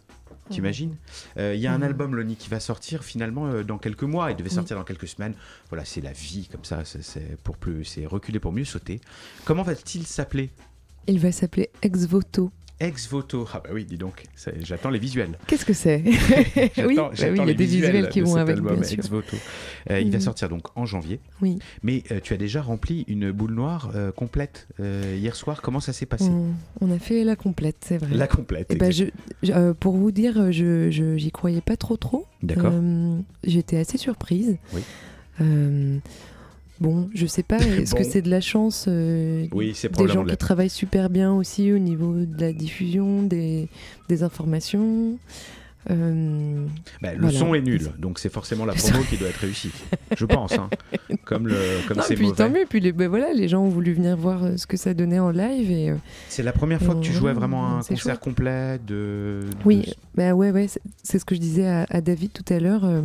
T'imagines Euh, Il y a un album, Loni, qui va sortir finalement euh, dans quelques mois. Il devait Oui. sortir dans quelques semaines. Voilà, c'est la vie comme ça. c'est- C'est pour plus, c'est reculer pour mieux sauter. Comment va-t-il s'appeler? Il va s'appeler Ex Voto. Ex voto. Ah bah oui, dis donc, j'attends les visuels. Qu'est-ce que c'est? Oui, bah j'attends oui, il y a des visuels qui vont avec, album, bien sûr. Ex voto. Euh, Il va Mhm. sortir donc en janvier. Oui. Mais euh, tu as déjà rempli une boule noire euh, complète hier soir. Comment ça s'est passé? On, on a fait la complète, c'est vrai. La complète, Et ben, je, exact. je- pour vous dire, je j'y croyais pas trop trop. D'accord. J'étais assez surprise. Oui. Bon, je sais pas, est-ce que c'est de la chance euh, Oui, c'est Des gens qui travaillent super bien aussi au niveau de la diffusion des, des informations. Euh, Bah, le voilà. son est nul, donc c'est forcément la promo qui doit être réussie. Je pense, hein. comme le, comme c'est puis tant mieux. Puis les, ben voilà, les gens ont voulu venir voir euh, ce que ça donnait en live et euh, C'est la première fois que tu jouais vraiment un concert chouette. complet de. oui, de- bah ouais, ouais, c'est- ce que je disais à, à David tout à l'heure. euh,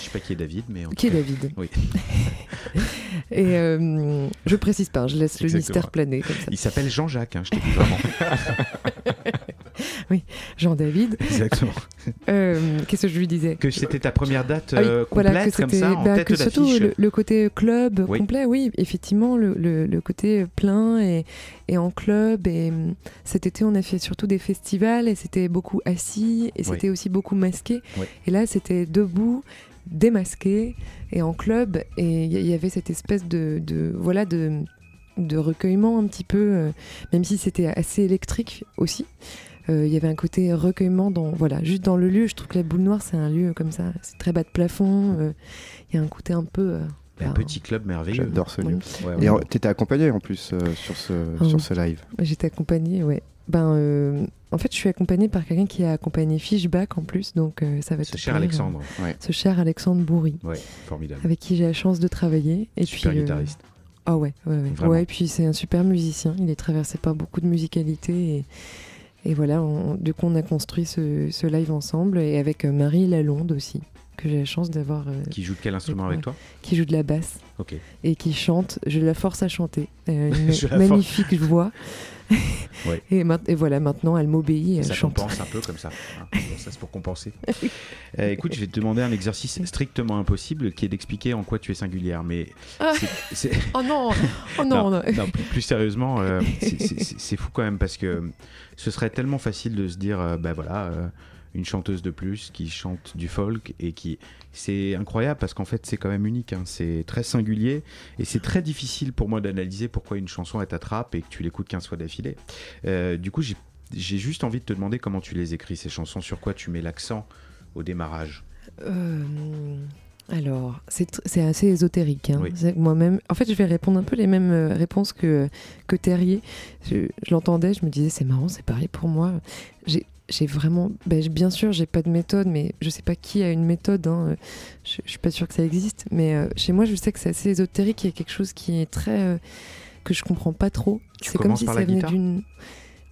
Je sais pas qui est David, mais. en Qui est David Oui. Et euh, je précise pas, je laisse le mystère planer comme ça. Il s'appelle Jean-Jacques, hein, je t'ai dit vraiment. oui, Jean-David. Exactement. Euh, Qu'est-ce que je lui disais Que c'était ta première date Ah oui, euh, voilà, complète que comme ça, en bah, tête que surtout le, le côté club Oui. complet, oui, effectivement, le, le- le côté plein et, et en club. Et hum, cet été, on a fait surtout des festivals et c'était beaucoup assis et Oui. c'était aussi beaucoup masqué. Et là, c'était debout, démasqué et en club. Et il y, il y avait cette espèce de, de voilà de de recueillement un petit peu, euh, même si c'était assez électrique aussi. Euh, Il y avait un côté recueillement dans voilà juste dans le lieu. Je trouve que la boule noire c'est un lieu comme ça, c'est très bas de plafond. euh, Il y a un côté un peu euh, Un petit club merveilleux. J'adore ce lieu. Ouais, Et ouais. tu étais accompagné en plus euh, sur, ce, Ah sur ce live. J'étais accompagnée, ouais. Ben, euh, en fait, je suis accompagnée par quelqu'un qui a accompagné Fishback en plus, donc euh, ça va Ce te cher plaire. Alexandre. Ouais. Ce cher Alexandre Bourri. Ouais, formidable. Avec qui j'ai la chance de travailler. Et Super puis, euh, guitariste. Ah ouais, ouais, ouais. Vraiment. Ouais, et puis c'est un super musicien. Il est traversé par beaucoup de musicalité et, et voilà. on- du coup, on a construit ce, ce live ensemble et avec euh, Marie Lalonde aussi, que j'ai la chance d'avoir. euh, Qui joue de quel instrument avec toi? Qui joue de la basse Ok. et qui chante. Je la force à chanter. Elle a une magnifique voix. Ouais. et, voilà, maintenant elle m'obéit Ça chante. compense un peu comme ça. Hein, ça c'est pour compenser. Euh, écoute, je vais te demander un exercice strictement impossible qui est d'expliquer en quoi tu es singulière. Mais Ah. Oh non Oh non, non. non, plus, plus sérieusement, euh, c'est- fou quand même parce que ce serait tellement facile de se dire, euh, bah voilà, euh, une chanteuse de plus qui chante du folk et qui, c'est incroyable parce qu'en fait c'est quand même unique, hein, c'est très singulier et c'est très difficile pour moi d'analyser pourquoi une chanson elle t'attrape et que tu l'écoutes 15 fois d'affilée. Euh, du coup, j'ai juste envie de te demander comment tu les écris ces chansons, sur quoi tu mets l'accent au démarrage? Euh, alors, c'est assez ésotérique. hein. Oui. Moi-même, en fait, je vais répondre un peu les mêmes euh, réponses que, que Terrier. Je, je l'entendais, je me disais, c'est marrant, c'est pareil pour moi. J'ai j'ai vraiment, ben, bien sûr, j'ai pas de méthode, mais je sais pas qui a une méthode. hein. Je, je suis pas sûre que ça existe, mais euh, chez moi, je sais que c'est assez ésotérique. Il y a quelque chose qui est très euh, que je comprends pas trop. C'est comme si par ça venait d'une.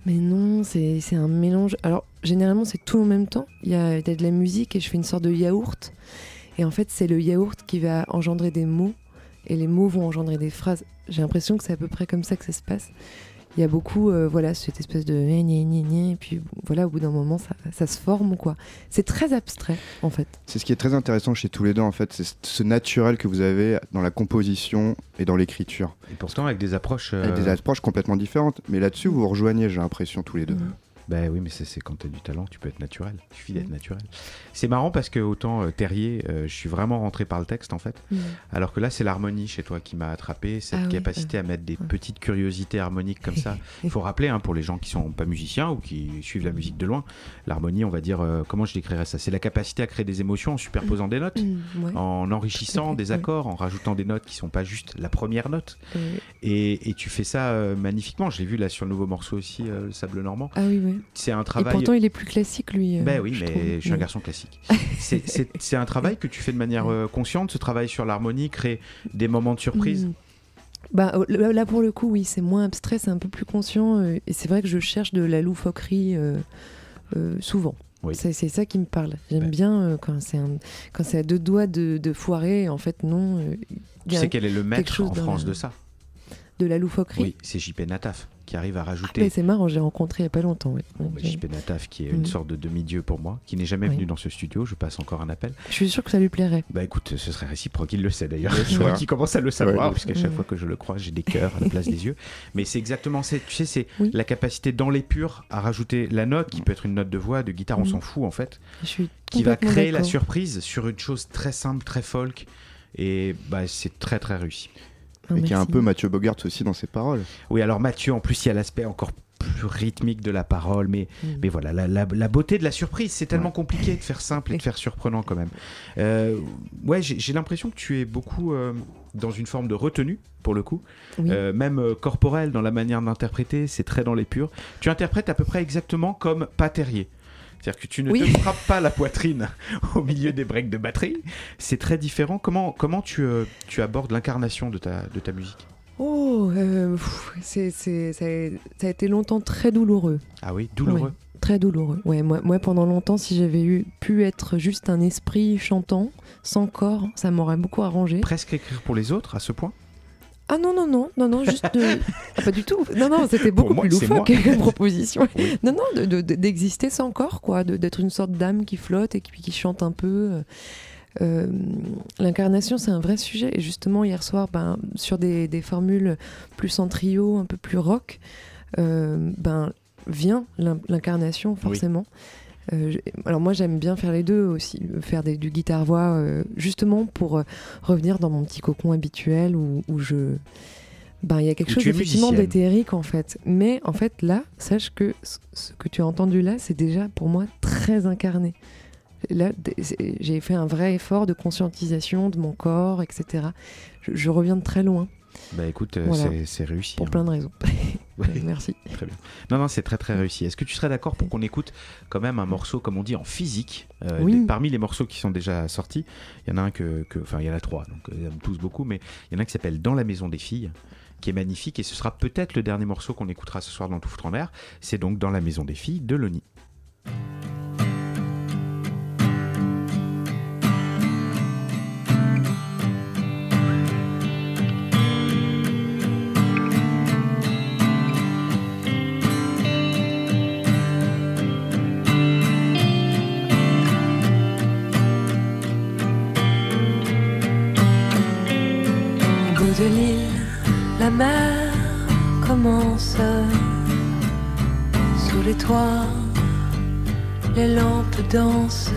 Mais non, c'est c'est un mélange. Alors, généralement, c'est tout en même temps. Il y a, il y a de la musique et je fais une sorte de yaourt. Et en fait, c'est le yaourt qui va engendrer des mots. Et les mots vont engendrer des phrases. J'ai l'impression que c'est à peu près comme ça que ça se passe. Il y a beaucoup, euh, voilà, cette espèce de et puis voilà, au bout d'un moment, ça, ça se forme, quoi. C'est très abstrait, en fait. C'est ce qui est très intéressant chez tous les deux en fait, c'est ce naturel que vous avez dans la composition et dans l'écriture. Et pourtant avec des approches. Avec des euh, approches complètement différentes, mais là-dessus vous vous rejoignez, j'ai l'impression tous les deux. Ben oui, mais c'est quand tu as du talent, tu peux être naturel. Il suffit d'être Mm. naturel. C'est marrant parce que autant euh, Terrier, euh, je suis vraiment rentré par le texte en fait. Mm. Alors que là, c'est l'harmonie chez toi qui m'a attrapé, cette Ah oui, capacité à mettre des petites curiosités harmoniques comme ça. Il faut rappeler, hein, pour les gens qui sont pas musiciens ou qui suivent la musique de loin, l'harmonie, on va dire, euh, comment je décrirais ça? C'est la capacité à créer des émotions en superposant des notes, Mm, ouais. en enrichissant des accords, en rajoutant des notes qui sont pas juste la première note. Et, et tu fais ça euh, magnifiquement. Je l'ai vu là sur le nouveau morceau aussi, euh, le Sable Normand. Ah oui, oui. C'est un Et travail. pourtant, il est plus classique, lui. euh, Ben oui, je mais trouve. je suis un garçon classique. C'est- un travail que tu fais de manière euh, consciente, ce travail sur l'harmonie, créer des moments de surprise. Mm. Bah, euh, là, pour le coup, oui, c'est moins abstrait, c'est un peu plus conscient. euh, et c'est vrai que je cherche de la loufoquerie euh, euh, souvent. Oui. C'est ça qui me parle. J'aime bien euh, quand c'est à deux doigts de, de foirer. En fait, non. Tu sais quel est le maître en France de ça? De la loufoquerie? Oui, c'est JP Nataf. Qui arrive à Ah, rajouter. mais c'est marrant, j'ai rencontré il y a pas longtemps. ouais. Bon, JP Nataf, qui est une sorte de demi-dieu pour moi, qui n'est jamais Oui. venu dans ce studio, je passe encore un appel. Je suis sûr que ça lui plairait. Bah écoute, ce serait réciproque, il le sait d'ailleurs. Je crois qu'il commence à le savoir, Ouais, puisqu'à chaque ouais. fois que je le croise, j'ai des cœurs à la place des yeux. Mais c'est exactement, c'est, tu sais, c'est Oui. la capacité dans l'épure à rajouter la note, qui peut être une note de voix, de guitare, on s'en fout en fait, Je suis qui va créer la surprise sur une chose très simple, très folk, et bah c'est très très réussi. Et qui est un peu Mathieu Bogart aussi dans ses paroles. Oui, alors Mathieu, en plus, il y a l'aspect encore plus rythmique de la parole, mais, Mm. mais voilà, la, la- la beauté de la surprise, c'est tellement compliqué de faire simple et de faire surprenant quand même. Euh, ouais, j'ai l'impression que tu es beaucoup euh, dans une forme de retenue, pour le coup, Oui. Euh, même euh, corporelle dans la manière d'interpréter, c'est très dans l'épure. Tu interprètes à peu près exactement comme Pat Terrier. C'est-à-dire que tu ne Oui. te frappes pas la poitrine au milieu des breaks de batterie. C'est très différent. Comment, comment tu, euh, tu abordes l'incarnation de ta, de ta musique? Oh, euh, pff, c'est, c'est, ça, a, ça a été longtemps très douloureux. Ah oui, douloureux. Ouais, très douloureux. Ouais, moi, moi, pendant longtemps, si j'avais eu, pu être juste un esprit chantant, sans corps, ça m'aurait beaucoup arrangé. Presque écrire pour les autres à ce point? Ah non, non, non, non, non, juste de... Ah, pas du tout. Non, non, c'était beaucoup moi, plus loufoque comme proposition. Oui. Non, non, de- de- de- d'exister sans corps, quoi, d'être une sorte d'âme qui flotte et qui, qui chante un peu. Euh, L'incarnation, c'est un vrai sujet. Et justement, hier soir, ben, sur des, des formules plus en trio, un peu plus rock, euh, ben, vient l'in- l'incarnation, forcément. Euh, alors moi j'aime bien faire les deux aussi, faire des- du guitare-voix euh, justement pour euh, revenir dans mon petit cocon habituel où, où je... Ben, il y a quelque Où chose effectivement d'éthérique en fait. Mais en fait là, sache que ce- que tu as entendu là, c'est déjà pour moi très incarné. Là, j'ai fait un vrai effort de conscientisation de mon corps, etc. Je, je reviens de très loin Bah écoute, euh, Voilà. c'est- réussi. pour hein. plein de raisons. Merci. Très bien. Non, non, c'est très très réussi. Est-ce que tu serais d'accord pour qu'on écoute quand même un morceau, comme on dit, en physique euh, Oui. des- Parmi les morceaux qui sont déjà sortis, il y en a un que, enfin il y en a trois, donc euh, j'aime tous beaucoup, mais il y en a un qui s'appelle Dans la maison des filles, qui est magnifique, et ce sera peut-être le dernier morceau qu'on écoutera ce soir dans Tout foutre en l'air. C'est donc Dans la maison des filles de Loni. Mer commence. Sous les toits, les lampes dansent.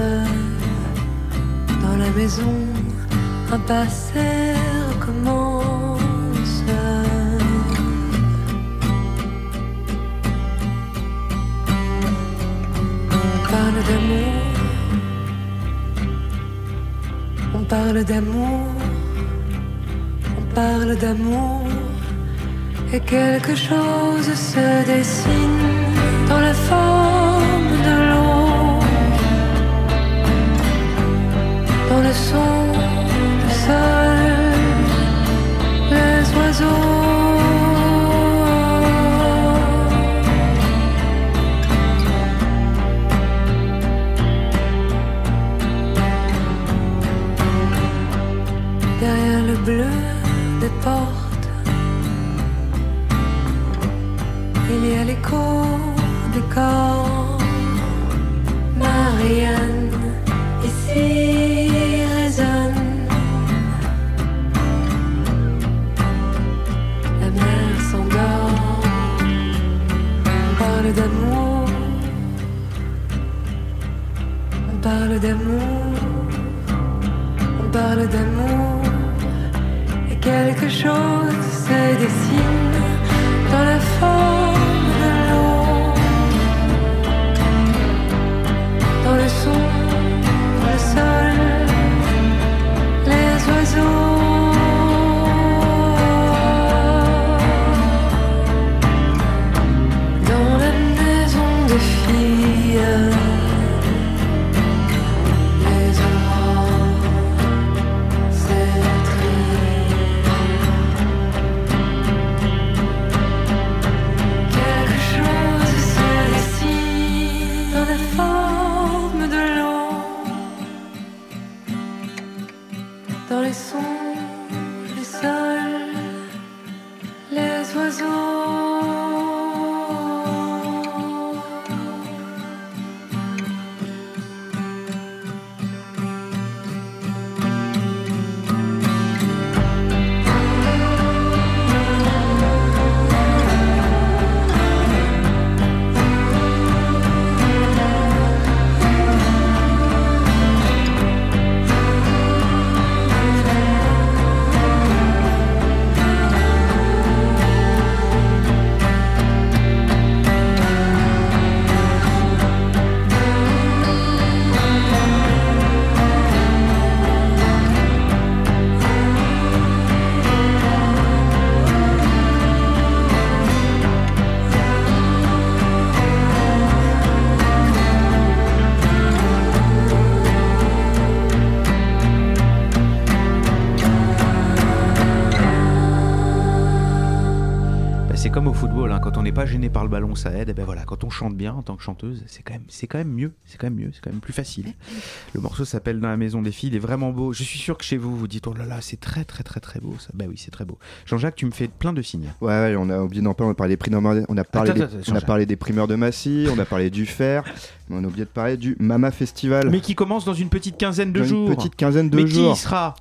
Dans la maison, un passé recommence. On parle d'amour. On parle d'amour. On parle d'amour et quelque chose se dessine dans la forme de l'eau, dans le son du sol, les oiseaux. L'écho des corps. Marianne ici résonne. La mer s'endort. On parle d'amour. On parle d'amour. On parle d'amour et quelque chose se dessine dans la forme pas gêné par le ballon, ça aide. Et ben voilà, quand on chante bien en tant que chanteuse, c'est quand même, c'est quand même mieux, c'est quand même mieux, c'est quand même plus facile. Le morceau s'appelle Dans la maison des filles, il est vraiment beau. Je suis sûr que chez vous, vous dites oh là là, c'est très très très très beau ça. Ben oui, c'est très beau. Jean-Jacques, tu me fais plein de signes. Ouais, ouais, on a oublié d'en parler. On a parlé des primeurs, on a parlé, Attends, des, attends, on a Jean-Jacques. parlé des primeurs de Massy, on a parlé du fer, mais on a oublié de parler du Mama Festival. Mais qui commence dans une petite quinzaine de Dans une jours. petite quinzaine de Mais jours. qui y sera?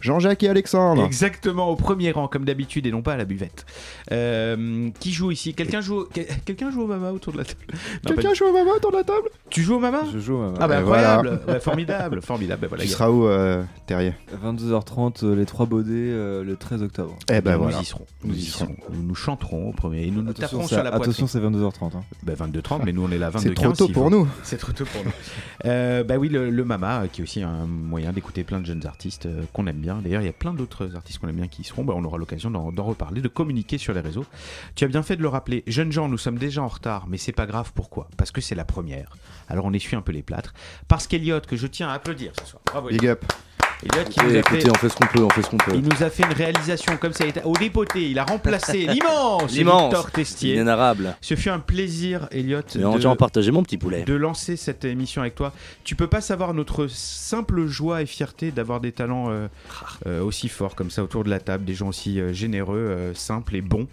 Jean-Jacques et Alexandre. Exactement, au premier rang, comme d'habitude, et non pas à la buvette. Euh, qui joue ici? Quelqu'un joue, au... quel- quelqu'un joue au Mama autour de la table? Quelqu'un joue au Mama autour de la table? Tu joues au Mama? Je joue à Ah bah Et incroyable, voilà. Ouais, formidable, formidable. bah voilà, Tu seras où, euh, Terrier? 22h30, euh, les trois baudets euh, le 13 octobre. Eh ben nous voilà. y serons, nous, y serons. Nous, nous chanterons au premier et nous nous Attention, taperons sur la attention, c'est 22h30. hein. Bah, 22h30, mais nous on est là 22h15. C'est trop tôt pour nous. C'est trop tôt pour nous. Bah oui, le, le Mama, qui est aussi un moyen d'écouter plein de jeunes artistes qu'on aime bien. D'ailleurs, il y a plein d'autres artistes qu'on aime bien qui y seront. Bah, on aura l'occasion d'en reparler, de communiquer sur les réseaux. Tu as bien fait de le rappeler. Jeunes gens, nous sommes déjà en retard, mais c'est pas grave. Pourquoi? Parce que c'est la première. Alors on essuie un peu les plâtres. Parce qu'Eliott, que je tiens à applaudir ce soir. Bravo, Big up. Elliot qui nous a écoutez, fait- on fait ce qu'on peut, on fait ce qu'on peut. il nous a fait une réalisation comme ça a été au dépoté. Il a remplacé l'immense Victor Testier. Inénarrable. Ce fut un plaisir, Elliot, Mais on tient en partager mon petit poulet. de lancer cette émission avec toi. Tu peux pas savoir notre simple joie et fierté d'avoir des talents euh, euh, aussi forts comme ça autour de la table, des gens aussi euh, généreux, simples et bons.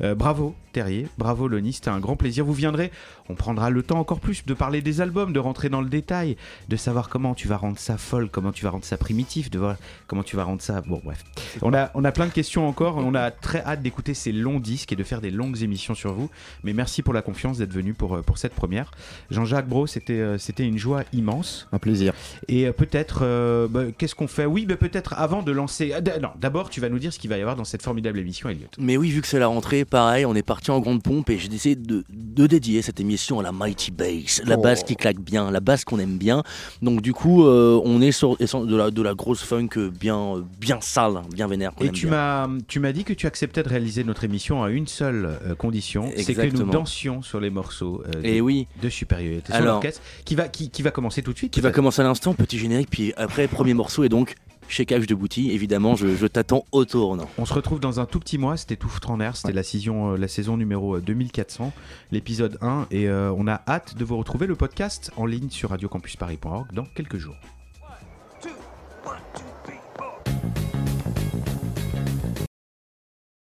Bravo Terrier, bravo Loni, c'était un grand plaisir. Vous viendrez, on prendra le temps encore plus de parler des albums, de rentrer dans le détail, de savoir comment tu vas rendre ça folle, comment tu vas rendre ça primitif, de voir comment tu vas rendre ça. Bon, bref. On a, on a plein de questions encore. On a très hâte d'écouter ces longs disques et de faire des longues émissions sur vous. Mais merci pour la confiance d'être venu pour, euh, pour cette première. Jean-Jacques Bro, c'était euh, c'était une joie immense. Un plaisir. Et euh, peut-être, euh, bah, qu'est-ce qu'on fait? Oui, mais peut-être avant de lancer. non, d'abord, tu vas nous dire ce qu'il va y avoir dans cette formidable émission, Elliot. Mais oui, vu que c'est la rentrée, pareil, on est parti en grande pompe et j'ai décidé de, de dédier cette émission à la Mighty Bass, la Oh. basse qui claque bien, la basse qu'on aime bien. Donc du coup, euh, on est sur sur de la, de la grosse funk bien, bien sale, bien vénère. Et aime tu m'as, tu m'as dit que tu acceptais de réaliser notre émission à une seule euh, condition, c'est que nous dansions sur les morceaux euh, de, Et oui, de supériorité sur Alors- l'orchestre, qui va, qui, qui va commencer tout de suite. qui va commencer à l'instant, petit générique, puis après premier morceau et donc chez Cage de Bouty, évidemment, je, je t'attends au tournant. On se retrouve dans un tout petit mois, c'était tout foutre en air, c'était la, saison, euh, la saison numéro euh, 2400, l'épisode 1, et euh, on a hâte de vous retrouver le podcast en ligne sur radiocampusparis.org dans quelques jours.